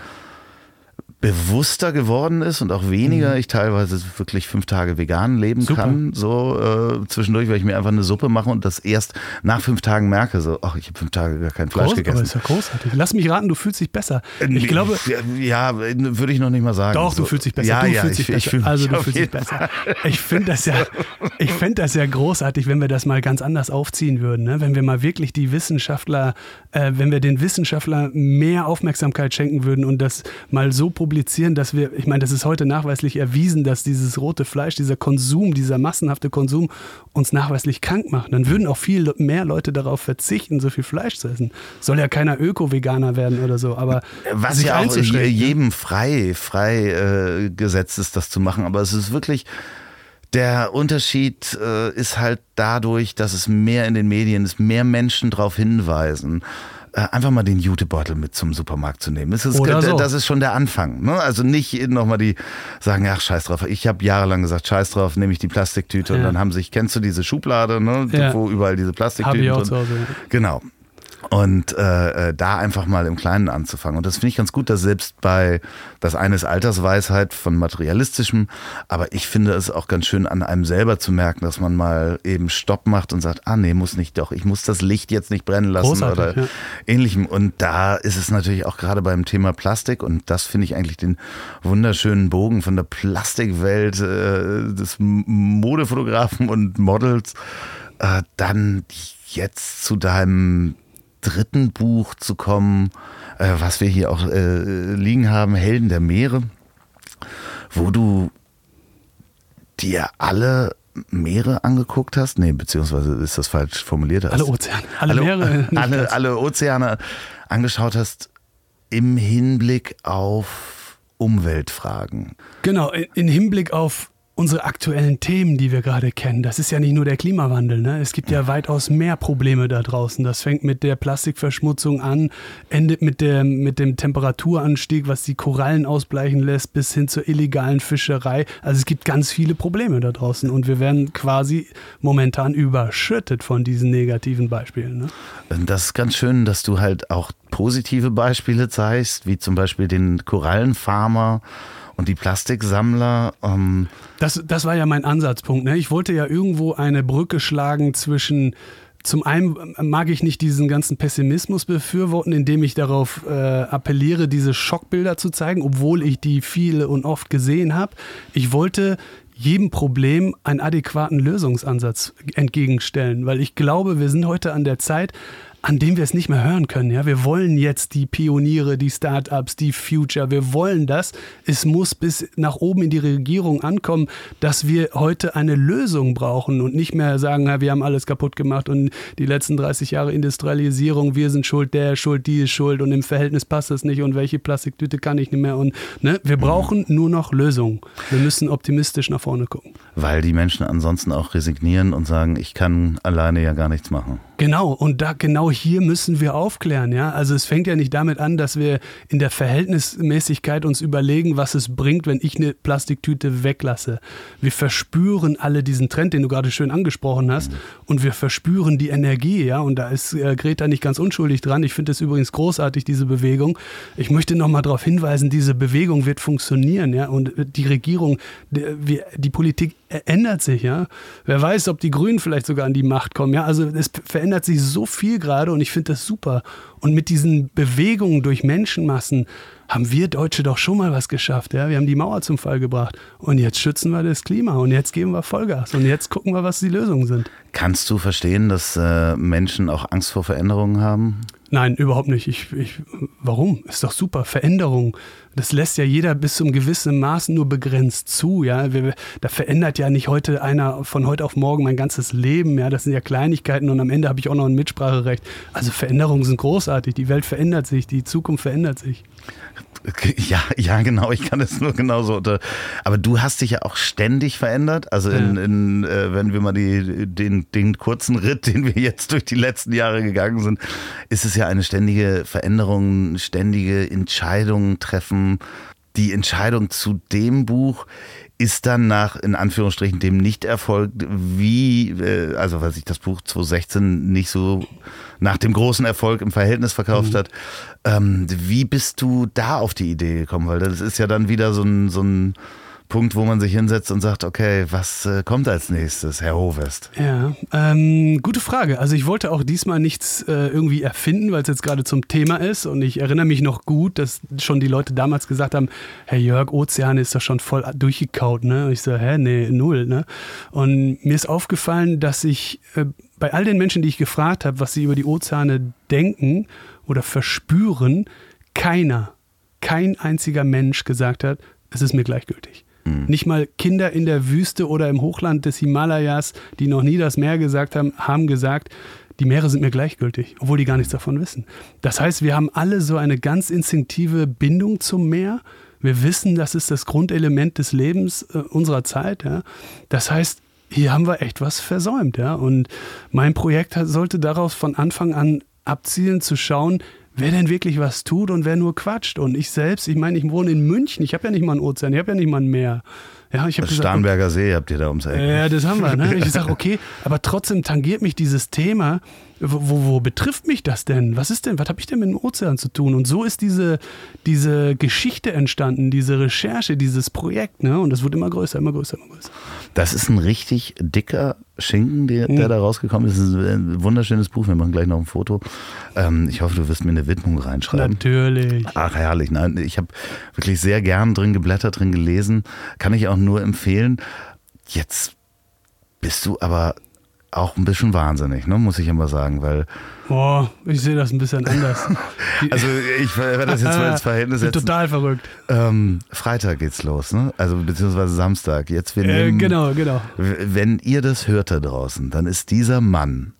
Speaker 2: bewusster geworden ist und auch weniger. Mhm. Ich teilweise wirklich fünf Tage vegan leben Super. kann, so äh, zwischendurch, weil ich mir einfach eine Suppe mache und das erst nach fünf Tagen merke, so, ach, ich habe fünf Tage gar kein Fleisch Groß, gegessen. Aber
Speaker 1: ist ja großartig. Lass mich raten, du fühlst dich besser. Äh, ich glaube,
Speaker 2: ja, würde ich noch nicht mal sagen.
Speaker 1: Doch, du fühlst dich besser.
Speaker 2: Ja,
Speaker 1: du
Speaker 2: ja,
Speaker 1: fühlst
Speaker 2: ich,
Speaker 1: dich
Speaker 2: ich, ich
Speaker 1: Also du fühlst dich besser. Ich finde das ja, ich fände das ja großartig, wenn wir das mal ganz anders aufziehen würden, ne? wenn wir mal wirklich die Wissenschaftler, äh, wenn wir den Wissenschaftlern mehr Aufmerksamkeit schenken würden und das mal so publizieren, dass wir ich meine, das ist heute nachweislich erwiesen, dass dieses rote Fleisch, dieser Konsum, dieser massenhafte Konsum uns nachweislich krank macht. Dann würden auch viel mehr Leute darauf verzichten, so viel Fleisch zu essen. Soll ja keiner Öko-Veganer werden oder so, aber
Speaker 2: was ja auch ne? jedem frei, frei äh, gesetzt ist, das zu machen. Aber es ist wirklich der Unterschied äh, ist halt dadurch, dass es mehr in den Medien ist, mehr Menschen darauf hinweisen. Äh, einfach mal den Jutebeutel mit zum Supermarkt zu nehmen. Das ist, so. das ist schon der Anfang. Ne? Also nicht nochmal die sagen, ach scheiß drauf. Ich habe jahrelang gesagt, scheiß drauf, nehme ich die Plastiktüte ja. und dann haben sich, kennst du diese Schublade, ne? Ja. wo überall diese Plastiktüten
Speaker 1: Hause.
Speaker 2: Genau. Und äh, äh, da einfach mal im Kleinen anzufangen. Und das finde ich ganz gut, dass selbst bei das eine ist Altersweisheit von materialistischem, aber ich finde es auch ganz schön an einem selber zu merken, dass man mal eben Stopp macht und sagt, ah nee, muss nicht doch, ich muss das Licht jetzt nicht brennen lassen Großartig, oder ja. ähnlichem. Und da ist es natürlich auch gerade beim Thema Plastik und das finde ich eigentlich den wunderschönen Bogen von der Plastikwelt äh, des Modefotografen und Models äh, dann jetzt zu deinem dritten Buch zu kommen, äh, was wir hier auch äh, liegen haben, Helden der Meere, wo du dir alle Meere angeguckt hast? Nee, beziehungsweise ist das falsch formuliert?
Speaker 1: Alle Ozeane, alle, alle Meere.
Speaker 2: Alle, alle Ozeane angeschaut hast im Hinblick auf Umweltfragen.
Speaker 1: Genau, in Hinblick auf unsere aktuellen Themen, die wir gerade kennen. Das ist ja nicht nur der Klimawandel. Ne? Es gibt ja weitaus mehr Probleme da draußen. Das fängt mit der Plastikverschmutzung an, endet mit, der, mit dem Temperaturanstieg, was die Korallen ausbleichen lässt, bis hin zur illegalen Fischerei. Also es gibt ganz viele Probleme da draußen und wir werden quasi momentan überschüttet von diesen negativen Beispielen. Ne?
Speaker 2: Das ist ganz schön, dass du halt auch positive Beispiele zeigst, wie zum Beispiel den Korallenfarmer und die Plastiksammler.
Speaker 1: Ähm das, das war ja mein Ansatzpunkt. Ne? Ich wollte ja irgendwo eine Brücke schlagen zwischen zum einen mag ich nicht diesen ganzen Pessimismus befürworten, indem ich darauf äh, appelliere, diese Schockbilder zu zeigen, obwohl ich die viele und oft gesehen habe. Ich wollte jedem Problem einen adäquaten Lösungsansatz entgegenstellen, weil ich glaube, wir sind heute an der Zeit, an dem wir es nicht mehr hören können. Ja, wir wollen jetzt die Pioniere, die Startups, die Future. Wir wollen das. Es muss bis nach oben in die Regierung ankommen, dass wir heute eine Lösung brauchen und nicht mehr sagen, ja, wir haben alles kaputt gemacht und die letzten 30 Jahre Industrialisierung, wir sind schuld, der ist schuld, die ist schuld und im Verhältnis passt das nicht und welche Plastiktüte kann ich nicht mehr und ne, wir brauchen nur noch Lösungen. Wir müssen optimistisch nach vorne gucken.
Speaker 2: Weil die Menschen ansonsten auch resignieren und sagen, ich kann alleine ja gar nichts machen.
Speaker 1: Genau, und da genau hier müssen wir aufklären, ja. Also es fängt ja nicht damit an, dass wir in der Verhältnismäßigkeit uns überlegen, was es bringt, wenn ich eine Plastiktüte weglasse. Wir verspüren alle diesen Trend, den du gerade schön angesprochen hast, und wir verspüren die Energie, ja. Und da ist äh, Greta nicht ganz unschuldig dran. Ich finde es übrigens großartig, diese Bewegung. Ich möchte nochmal darauf hinweisen, diese Bewegung wird funktionieren, ja. Und die Regierung, die, die Politik ändert sich, ja. Wer weiß, ob die Grünen vielleicht sogar an die Macht kommen, ja. Also es verändert sich so viel gerade und ich finde das super. Und mit diesen Bewegungen durch Menschenmassen haben wir Deutsche doch schon mal was geschafft, ja. Wir haben die Mauer zum Fall gebracht und jetzt schützen wir das Klima und jetzt geben wir Vollgas und jetzt gucken wir, was die Lösungen sind.
Speaker 2: Kannst du verstehen, dass äh, Menschen auch Angst vor Veränderungen haben?
Speaker 1: Nein, überhaupt nicht. Ich, ich, warum? Ist doch super. Veränderung. Das lässt ja jeder bis zum gewissen Maß nur begrenzt zu. Ja, da verändert ja nicht heute einer von heute auf morgen mein ganzes Leben. Ja, das sind ja Kleinigkeiten und am Ende habe ich auch noch ein Mitspracherecht. Also Veränderungen sind großartig. Die Welt verändert sich, die Zukunft verändert sich.
Speaker 2: Ja, ja, genau. Ich kann es nur genauso unter. Aber du hast dich ja auch ständig verändert. Also in, in äh, wenn wir mal die, den, den kurzen Ritt, den wir jetzt durch die letzten Jahre gegangen sind, ist es ja eine ständige Veränderung, ständige Entscheidungen treffen. Die Entscheidung zu dem Buch ist dann nach, in Anführungsstrichen, dem Nichterfolg, wie, äh, also weil sich das Buch 2016 nicht so nach dem großen Erfolg im Verhältnis verkauft mhm. hat, ähm, wie bist du da auf die Idee gekommen? Weil das ist ja dann wieder so ein, so ein Punkt, wo man sich hinsetzt und sagt, okay, was äh, kommt als nächstes, Herr Hovest?
Speaker 1: Ja, ähm, gute Frage. Also ich wollte auch diesmal nichts äh, irgendwie erfinden, weil es jetzt gerade zum Thema ist. Und ich erinnere mich noch gut, dass schon die Leute damals gesagt haben, Herr Jörg, Ozeane ist doch schon voll durchgekaut. Ne? Und ich so, hä, nee, null. Ne? Und mir ist aufgefallen, dass ich äh, bei all den Menschen, die ich gefragt habe, was sie über die Ozeane denken oder verspüren, keiner, kein einziger Mensch gesagt hat, es ist mir gleichgültig. Mhm. Nicht mal Kinder in der Wüste oder im Hochland des Himalayas, die noch nie das Meer gesagt haben, haben gesagt, die Meere sind mir gleichgültig, obwohl die gar nichts davon wissen. Das heißt, wir haben alle so eine ganz instinktive Bindung zum Meer. Wir wissen, das ist das Grundelement des Lebens äh, unserer Zeit. Ja. Das heißt, hier haben wir echt was versäumt. Ja. Und mein Projekt sollte daraus von Anfang an abzielen, zu schauen, wer denn wirklich was tut und wer nur quatscht. Und ich selbst, ich meine, ich wohne in München, ich habe ja nicht mal einen Ozean, ich habe ja nicht mal ein Meer. Ja, ich
Speaker 2: das gesagt, Starnberger See habt ihr da ums Eck.
Speaker 1: Ja, das haben wir. Ne? Ich sage, okay, aber trotzdem tangiert mich dieses Thema. Wo, wo, wo betrifft mich das denn? Was ist denn, was habe ich denn mit dem Ozean zu tun? Und so ist diese, diese Geschichte entstanden, diese Recherche, dieses Projekt. Ne? Und das wird immer größer, immer größer, immer größer.
Speaker 2: Das ist ein richtig dicker Schinken, der, der mhm. da rausgekommen ist. Das ist ein wunderschönes Buch. Wir machen gleich noch ein Foto. Ähm, ich hoffe, du wirst mir eine Widmung reinschreiben.
Speaker 1: Natürlich.
Speaker 2: Ach, herrlich. Nein, ich habe wirklich sehr gern drin geblättert, drin gelesen. Kann ich auch nur empfehlen. Jetzt bist du aber auch ein bisschen wahnsinnig, ne, muss ich immer sagen, weil.
Speaker 1: Boah, ich sehe das ein bisschen anders.
Speaker 2: also ich werde das jetzt mal ins Verhältnis setzen.
Speaker 1: Total verrückt.
Speaker 2: Ähm, Freitag geht's los, ne? Also beziehungsweise Samstag. Jetzt wir
Speaker 1: äh, nehmen, äh, genau, genau.
Speaker 2: Wenn ihr das hört da draußen, dann ist dieser Mann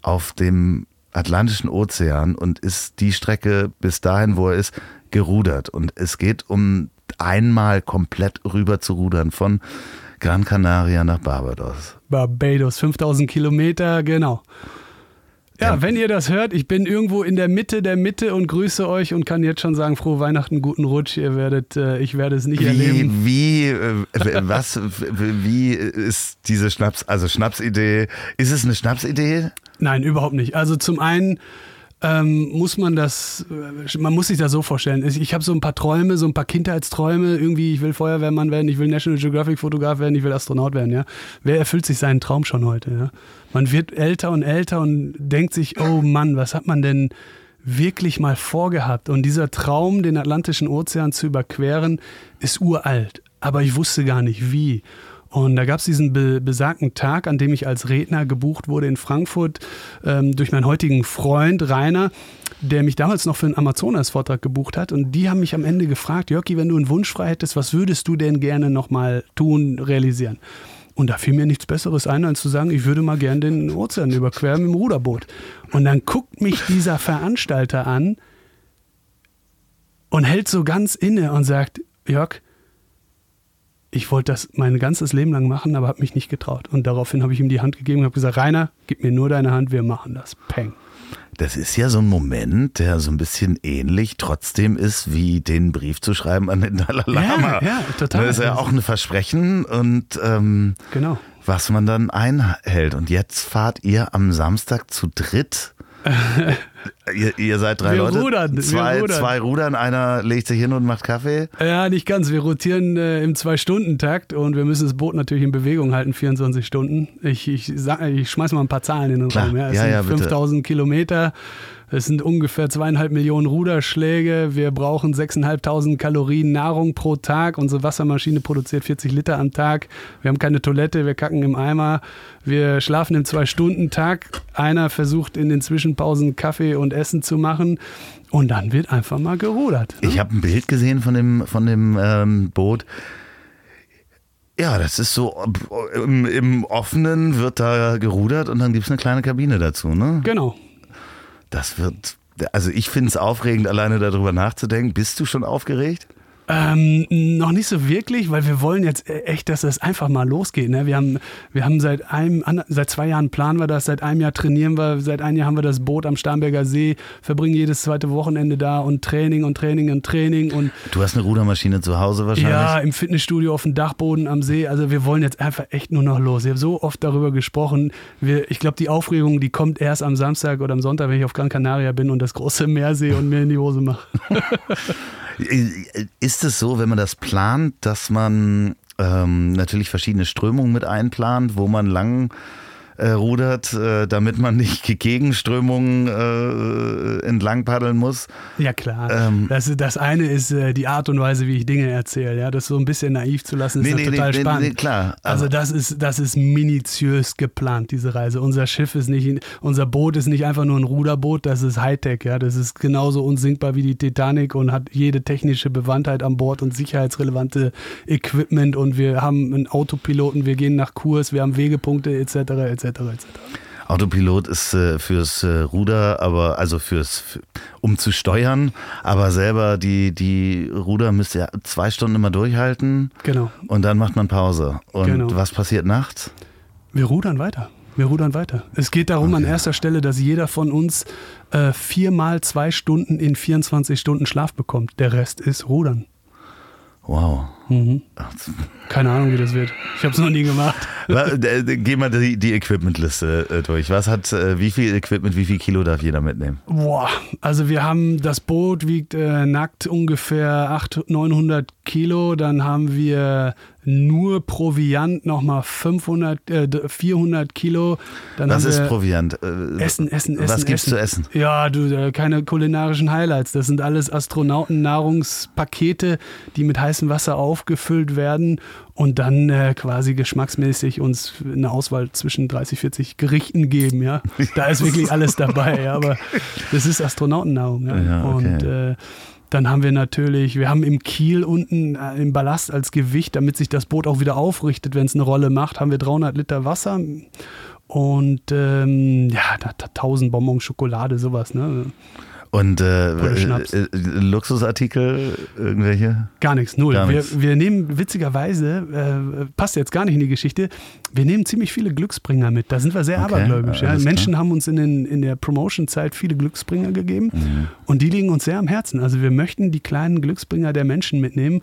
Speaker 2: auf dem Atlantischen Ozean und ist die Strecke bis dahin, wo er ist, gerudert. Und es geht um einmal komplett rüber zu rudern von Gran Canaria nach Barbados.
Speaker 1: Barbados, 5000 Kilometer, genau. Ja, wenn ihr das hört, ich bin irgendwo in der Mitte der Mitte und grüße euch und kann jetzt schon sagen, frohe Weihnachten, guten Rutsch. Ihr werdet, äh, ich werde es nicht
Speaker 2: wie,
Speaker 1: erleben.
Speaker 2: Wie, äh, was, wie ist diese Schnaps, also Schnapsidee, ist es eine Schnapsidee?
Speaker 1: Nein, überhaupt nicht. Also zum einen ähm, muss man das, äh, man muss sich das so vorstellen. Ich habe so ein paar Träume, so ein paar Kindheitsträume. Irgendwie, ich will Feuerwehrmann werden, ich will National Geographic Fotograf werden, ich will Astronaut werden. Ja, wer erfüllt sich seinen Traum schon heute? Ja, man wird älter und älter und denkt sich, oh Mann, was hat man denn wirklich mal vorgehabt? Und dieser Traum, den Atlantischen Ozean zu überqueren, ist uralt. Aber ich wusste gar nicht wie. Und da gab es diesen be besagten Tag, an dem ich als Redner gebucht wurde in Frankfurt ähm, durch meinen heutigen Freund Rainer, der mich damals noch für einen Amazonas-Vortrag gebucht hat. Und die haben mich am Ende gefragt, Jörki, wenn du einen Wunsch frei hättest, was würdest du denn gerne nochmal tun, realisieren? Und da fiel mir nichts Besseres ein, als zu sagen, ich würde mal gern den Ozean überqueren mit dem Ruderboot. Und dann guckt mich dieser Veranstalter an und hält so ganz inne und sagt, Jörg, ich wollte das mein ganzes Leben lang machen, aber habe mich nicht getraut. Und daraufhin habe ich ihm die Hand gegeben und habe gesagt, Rainer, gib mir nur deine Hand, wir machen das. Peng.
Speaker 2: Das ist ja so ein Moment, der so ein bisschen ähnlich trotzdem ist, wie den Brief zu schreiben an den Dalai Lama.
Speaker 1: Ja, ja total.
Speaker 2: Das ist ja auch ein Versprechen und ähm,
Speaker 1: genau.
Speaker 2: was man dann einhält. Und jetzt fahrt ihr am Samstag zu dritt ihr, ihr, seid drei
Speaker 1: wir
Speaker 2: Leute.
Speaker 1: Rudern,
Speaker 2: zwei,
Speaker 1: wir rudern.
Speaker 2: zwei rudern, einer legt sich hin und macht Kaffee.
Speaker 1: Ja, nicht ganz. Wir rotieren äh, im Zwei-Stunden-Takt und wir müssen das Boot natürlich in Bewegung halten, 24 Stunden. Ich, ich, ich schmeiß mal ein paar Zahlen in den
Speaker 2: Klar.
Speaker 1: Raum. Ja, es
Speaker 2: Ja,
Speaker 1: sind
Speaker 2: ja, bitte.
Speaker 1: 5000 Kilometer. Es sind ungefähr zweieinhalb Millionen Ruderschläge. Wir brauchen 6.500 Kalorien Nahrung pro Tag. Unsere Wassermaschine produziert 40 Liter am Tag. Wir haben keine Toilette, wir kacken im Eimer. Wir schlafen im Zwei-Stunden-Tag. Einer versucht in den Zwischenpausen Kaffee und Essen zu machen. Und dann wird einfach mal gerudert. ne?
Speaker 2: Ich habe ein Bild gesehen von dem, von dem ähm, Boot. Ja, das ist so, im, im Offenen wird da gerudert und dann gibt es eine kleine Kabine dazu, ne?
Speaker 1: Genau.
Speaker 2: Das wird, also ich finde es aufregend, alleine darüber nachzudenken. Bist du schon aufgeregt?
Speaker 1: Ähm, noch nicht so wirklich, weil wir wollen jetzt e- echt, dass das einfach mal losgeht. Ne? Wir haben, wir haben seit einem, seit zwei Jahren planen wir das, seit einem Jahr trainieren wir, seit einem Jahr haben wir das Boot am Starnberger See, verbringen jedes zweite Wochenende da und Training und Training und Training und
Speaker 2: Du hast eine Rudermaschine zu Hause wahrscheinlich.
Speaker 1: ja, im Fitnessstudio auf dem Dachboden am See. Also wir wollen jetzt einfach echt nur noch los. Ich habe so oft darüber gesprochen. Wir, ich glaube, die Aufregung, die kommt erst am Samstag oder am Sonntag, wenn ich auf Gran Canaria bin und das große Meer sehe und mir in die Hose mache.
Speaker 2: Ist es so, wenn man das plant, dass man ähm, natürlich verschiedene Strömungen mit einplant, wo man lang äh, rudert, äh, damit man nicht gegen Strömungen äh, entlang paddeln muss?
Speaker 1: Ja, klar.
Speaker 2: Ähm,
Speaker 1: das, das eine ist äh, die Art und Weise, wie ich Dinge erzähle. Ja, das so ein bisschen naiv zu lassen, ist
Speaker 2: Nee, nee,
Speaker 1: total
Speaker 2: nee,
Speaker 1: spannend.
Speaker 2: nee, klar.
Speaker 1: Also das ist, das ist minutiös geplant, diese Reise. Unser Schiff ist nicht, unser Boot ist nicht einfach nur ein Ruderboot, das ist Hightech, ja. Das ist genauso unsinkbar wie die Titanic und hat jede technische Bewandtheit an Bord und sicherheitsrelevante Equipment und wir haben einen Autopiloten, wir gehen nach Kurs, wir haben Wegepunkte etc. etc. etc.
Speaker 2: Autopilot ist äh, fürs äh, Ruder, aber also fürs für, um zu steuern, aber selber die die Ruder müsst ihr zwei Stunden immer durchhalten
Speaker 1: Genau.
Speaker 2: und dann macht man Pause. Und
Speaker 1: Genau.
Speaker 2: was passiert nachts?
Speaker 1: Wir rudern weiter. Wir rudern weiter. Es geht darum an erster Stelle, dass jeder von uns äh, viermal zwei Stunden in 24 Stunden Schlaf bekommt. Der Rest ist Rudern.
Speaker 2: Wow.
Speaker 1: Mhm. Keine Ahnung, wie das wird. Ich habe es noch nie gemacht.
Speaker 2: Äh, Geh mal die, die Equipmentliste äh, durch. Was hat, äh, wie viel Equipment, wie viel Kilo darf jeder mitnehmen?
Speaker 1: Boah, also wir haben, das Boot wiegt äh, nackt ungefähr 800, 900 Kilo. Dann haben wir nur Proviant nochmal 500, äh, 400 Kilo. Dann
Speaker 2: Was ist Proviant? Äh,
Speaker 1: Essen, Essen, Essen.
Speaker 2: Was gibt's
Speaker 1: essen.
Speaker 2: zu essen?
Speaker 1: Ja, du, keine kulinarischen Highlights. Das sind alles Astronautennahrungspakete, die mit heißem Wasser aufgefüllt werden und dann äh, quasi geschmacksmäßig uns eine Auswahl zwischen 30, 40 Gerichten geben. Ja, da ist wirklich alles dabei. Ja, aber das ist Astronautennahrung. Ja,
Speaker 2: Ja, okay.
Speaker 1: und äh, dann haben wir natürlich, wir haben im Kiel unten äh, im Ballast als Gewicht, damit sich das Boot auch wieder aufrichtet, wenn es eine Rolle macht, haben wir 300 Liter Wasser und ähm, ja, da, da 1000 Bonbons Schokolade, sowas. Ne?
Speaker 2: Und äh, äh, Luxusartikel, irgendwelche?
Speaker 1: Gar nichts, null. Gar wir, wir, nehmen witzigerweise, äh, passt jetzt gar nicht in die Geschichte, wir nehmen ziemlich viele Glücksbringer mit. Da sind wir sehr okay, abergläubisch. Ja. Menschen haben uns in, den, in der Promotion-Zeit viele Glücksbringer gegeben mhm. und die liegen uns sehr am Herzen. Also wir möchten die kleinen Glücksbringer der Menschen mitnehmen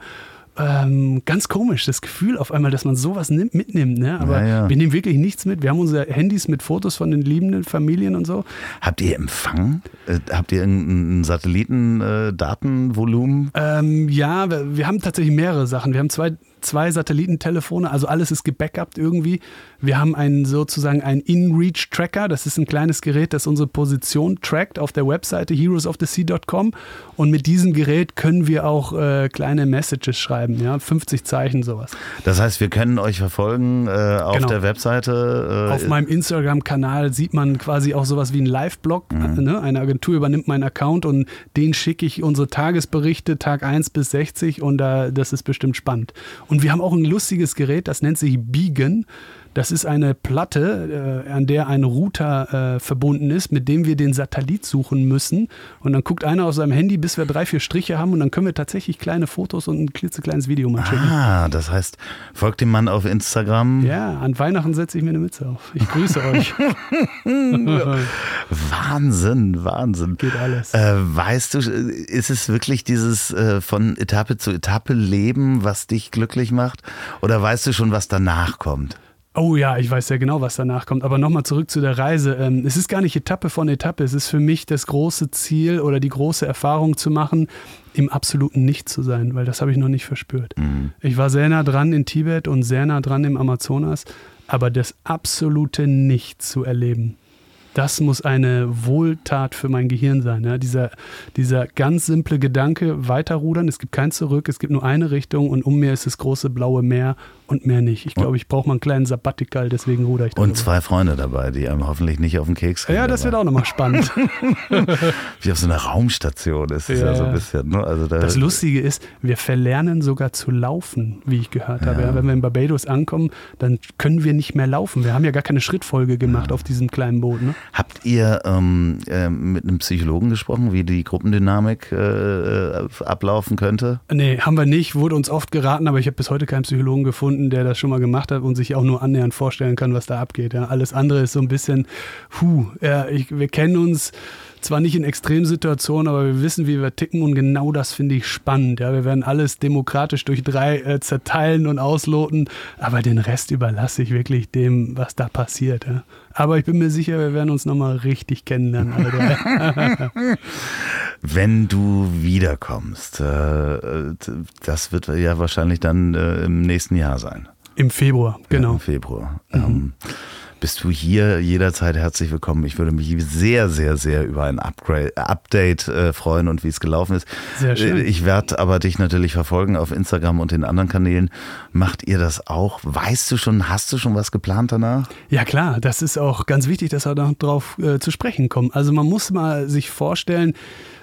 Speaker 1: ähm, ganz komisch, das Gefühl auf einmal, dass man sowas nimmt, mitnimmt. Ne? Aber ja, wir nehmen wirklich nichts mit. Wir haben unsere Handys mit Fotos von den liebenden Familien und so.
Speaker 2: Habt ihr Empfang? Äh, habt ihr ein Satellitendatenvolumen?
Speaker 1: Äh, ähm, ja, wir, wir, haben tatsächlich mehrere Sachen. Wir haben zwei zwei Satellitentelefone, also alles ist gebackupt irgendwie. Wir haben einen sozusagen einen In-Reach-Tracker, das ist ein kleines Gerät, das unsere Position trackt auf der Webseite heroesofthesea.com und mit diesem Gerät können wir auch äh, kleine Messages schreiben, ja, 50 Zeichen sowas.
Speaker 2: Das heißt, wir können euch verfolgen äh, auf genau. der Webseite.
Speaker 1: Äh, auf meinem Instagram-Kanal sieht man quasi auch sowas wie ein Live-Blog. Mhm. Ne? Eine Agentur übernimmt meinen Account und den schicke ich unsere Tagesberichte Tag 1 bis 60 und da, das ist bestimmt spannend. Und wir haben auch ein lustiges Gerät, das nennt sich Beacon. Das ist eine Platte, äh, an der ein Router äh, verbunden ist, mit dem wir den Satellit suchen müssen. Und dann guckt einer auf seinem Handy, bis wir drei, vier Striche haben und dann können wir tatsächlich kleine Fotos und ein klitzekleines Video mal schicken.
Speaker 2: Ah, das heißt, folgt dem Mann auf Instagram.
Speaker 1: Ja, an Weihnachten setze ich mir eine Mütze auf. Ich grüße euch.
Speaker 2: Wahnsinn, Wahnsinn.
Speaker 1: Geht alles.
Speaker 2: Äh, weißt du, ist es wirklich dieses äh, von Etappe zu Etappe Leben, was dich glücklich macht? Oder weißt du schon, was danach kommt?
Speaker 1: Oh ja, ich weiß ja genau, was danach kommt. Aber nochmal zurück zu der Reise. Ähm, es ist gar nicht Etappe von Etappe. Es ist für mich das große Ziel oder die große Erfahrung zu machen, im absoluten Nichts zu sein, weil das habe ich noch nicht verspürt. Mhm. Ich war sehr nah dran in Tibet und sehr nah dran im Amazonas, aber das absolute Nichts zu erleben, das muss eine Wohltat für mein Gehirn sein. Ja? Dieser, dieser ganz simple Gedanke, weiterrudern, es gibt kein Zurück, es gibt nur eine Richtung und um mir ist das große blaue Meer und mehr nicht. Ich glaube, ich brauche mal einen kleinen Sabbatical, deswegen ruder ich.
Speaker 2: Und zwei Freunde dabei, die einem hoffentlich nicht auf den Keks gehen.
Speaker 1: Ja, das dabei. wird auch nochmal spannend.
Speaker 2: Wie auf so einer Raumstation ist es ja. ja, so ein bisschen. Ne? Also
Speaker 1: da das Lustige ist, wir verlernen sogar zu laufen, wie ich gehört habe. Ja. Wenn wir in Barbados ankommen, dann können wir nicht mehr laufen. Wir haben ja gar keine Schrittfolge gemacht ja. auf diesem kleinen Boot. Ne?
Speaker 2: Habt ihr ähm, äh, mit einem Psychologen gesprochen, wie die Gruppendynamik äh, ablaufen könnte?
Speaker 1: Nee, haben wir nicht. Wurde uns oft geraten, aber ich habe bis heute keinen Psychologen gefunden der das schon mal gemacht hat und sich auch nur annähernd vorstellen kann, was da abgeht. Ja. Alles andere ist so ein bisschen, puh, ja, ich, wir kennen uns zwar nicht in Extremsituationen, aber wir wissen, wie wir ticken und genau das finde ich spannend. Ja, wir werden alles demokratisch durch drei äh, zerteilen und ausloten, aber den Rest überlasse ich wirklich dem, was da passiert. Ja. Aber ich bin mir sicher, wir werden uns nochmal richtig kennenlernen.
Speaker 2: Wenn du wiederkommst, äh, das wird ja wahrscheinlich dann äh, im nächsten Jahr sein.
Speaker 1: Im Februar, genau. Ja,
Speaker 2: Im Februar. Mhm. Ähm, bist du hier jederzeit herzlich willkommen. Ich würde mich sehr, sehr, sehr über ein Upgrade, Update äh, freuen und wie es gelaufen ist.
Speaker 1: Sehr schön. Äh,
Speaker 2: ich werde aber dich natürlich verfolgen auf Instagram und den anderen Kanälen. Macht ihr das auch? Weißt du schon, hast du schon was geplant danach?
Speaker 1: Ja klar, das ist auch ganz wichtig, dass wir darauf äh, zu sprechen kommen. Also man muss mal sich vorstellen,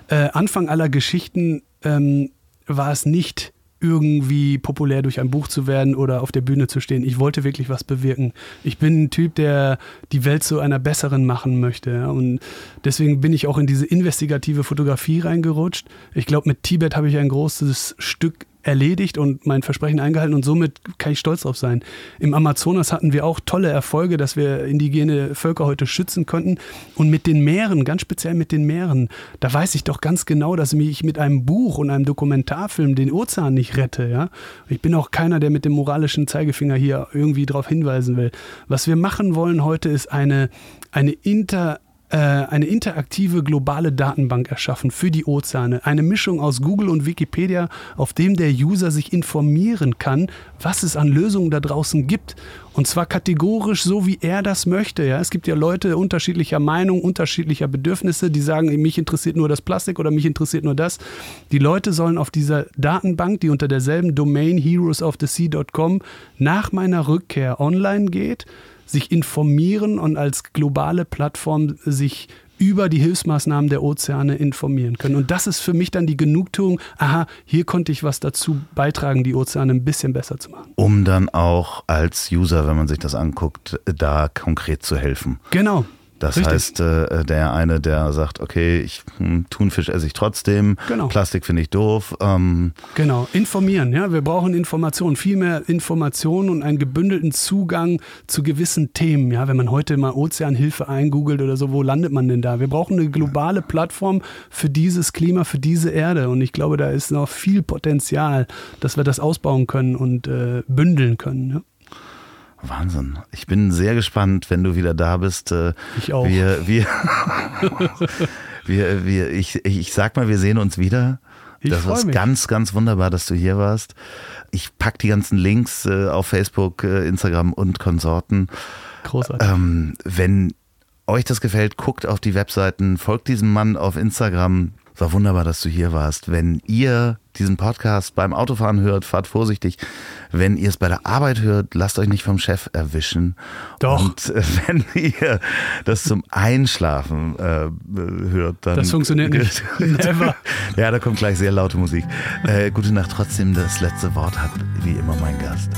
Speaker 1: äh, Anfang aller Geschichten ähm, war es nicht irgendwie populär durch ein Buch zu werden oder auf der Bühne zu stehen. Ich wollte wirklich was bewirken. Ich bin ein Typ, der die Welt zu einer besseren machen möchte. Und deswegen bin ich auch in diese investigative Fotografie reingerutscht. Ich glaube, mit Tibet habe ich ein großes Stück erledigt und mein Versprechen eingehalten und somit kann ich stolz drauf sein. Im Amazonas hatten wir auch tolle Erfolge, dass wir indigene Völker heute schützen konnten und mit den Meeren, ganz speziell mit den Meeren, da weiß ich doch ganz genau, dass ich mit einem Buch und einem Dokumentarfilm den Ozean nicht rette, ja? Ich bin auch keiner, der mit dem moralischen Zeigefinger hier irgendwie darauf hinweisen will. Was wir machen wollen heute ist eine eine inter eine interaktive globale Datenbank erschaffen für die Ozeane. Eine Mischung aus Google und Wikipedia, auf dem der User sich informieren kann, was es an Lösungen da draußen gibt. Und zwar kategorisch so, wie er das möchte. Ja? Es gibt ja Leute unterschiedlicher Meinung, unterschiedlicher Bedürfnisse, die sagen, mich interessiert nur das Plastik oder mich interessiert nur das. Die Leute sollen auf dieser Datenbank, die unter derselben Domain heroesofthesea.com nach meiner Rückkehr online geht, sich informieren und als globale Plattform sich über die Hilfsmaßnahmen der Ozeane informieren können. Und das ist für mich dann die Genugtuung, aha, hier konnte ich was dazu beitragen, die Ozeane ein bisschen besser zu machen.
Speaker 2: Um dann auch als User, wenn man sich das anguckt, da konkret zu helfen.
Speaker 1: Genau,
Speaker 2: Das Richtig. heißt, äh, der eine, der sagt, okay, ich hm, Thunfisch esse ich trotzdem, genau. Plastik finde ich doof.
Speaker 1: Ähm. Genau, informieren, ja. Wir brauchen Informationen, viel mehr Informationen und einen gebündelten Zugang zu gewissen Themen. Ja, wenn man heute mal Ozeanhilfe eingoogelt oder so, wo landet man denn da? Wir brauchen eine globale Plattform für dieses Klima, für diese Erde. Und ich glaube, da ist noch viel Potenzial, dass wir das ausbauen können und äh, bündeln können. Ja.
Speaker 2: Wahnsinn. Ich bin sehr gespannt, wenn du wieder da bist.
Speaker 1: Äh, ich auch.
Speaker 2: Wir, wir, wir, wir, ich, ich sag mal, wir sehen uns wieder. Ich das war ganz, ganz wunderbar, dass du hier warst. Ich pack die ganzen Links äh, auf Facebook, äh, Instagram und Konsorten.
Speaker 1: Großartig.
Speaker 2: Ähm, wenn euch das gefällt, guckt auf die Webseiten, folgt diesem Mann auf Instagram. War wunderbar, dass du hier warst. Wenn ihr diesen Podcast beim Autofahren hört, fahrt vorsichtig. Wenn ihr es bei der Arbeit hört, lasst euch nicht vom Chef erwischen.
Speaker 1: Doch.
Speaker 2: Und äh, wenn ihr das zum Einschlafen äh, hört, dann.
Speaker 1: Das funktioniert nicht.
Speaker 2: Never. ja, da kommt gleich sehr laute Musik. Äh, gute Nacht trotzdem. Das letzte Wort hat wie immer mein Gast.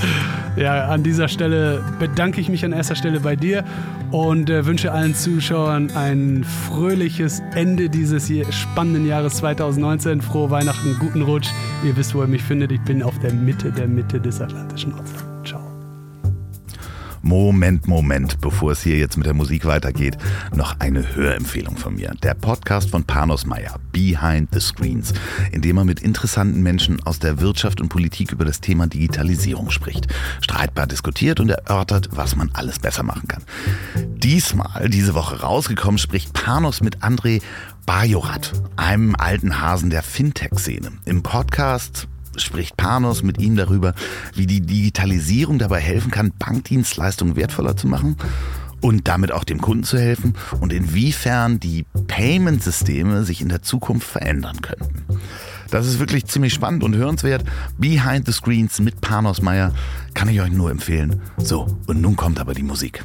Speaker 1: Ja, an dieser Stelle bedanke ich mich an erster Stelle bei dir und äh, wünsche allen Zuschauern ein fröhliches Ende dieses spannenden Jahres 2019. Frohe Weihnachten, guten Rutsch. Ihr wisst, wo ihr mich findet. Ich bin auf der Mitte der Mitte des Atlantischen Ozeans. Ciao.
Speaker 2: Moment, Moment, bevor es hier jetzt mit der Musik weitergeht, noch eine Hörempfehlung von mir. Der Podcast von Panos Meyer, Behind the Screens, in dem er mit interessanten Menschen aus der Wirtschaft und Politik über das Thema Digitalisierung spricht, streitbar diskutiert und erörtert, was man alles besser machen kann. Diesmal, diese Woche rausgekommen, spricht Panos mit André Bajorat, einem alten Hasen der Fintech-Szene. Im Podcast spricht Panos mit ihm darüber, wie die Digitalisierung dabei helfen kann, Bankdienstleistungen wertvoller zu machen und damit auch dem Kunden zu helfen und inwiefern die Payment-Systeme sich in der Zukunft verändern könnten. Das ist wirklich ziemlich spannend und hörenswert. Behind the Screens mit Panos Meyer kann ich euch nur empfehlen. So, und nun kommt aber die Musik.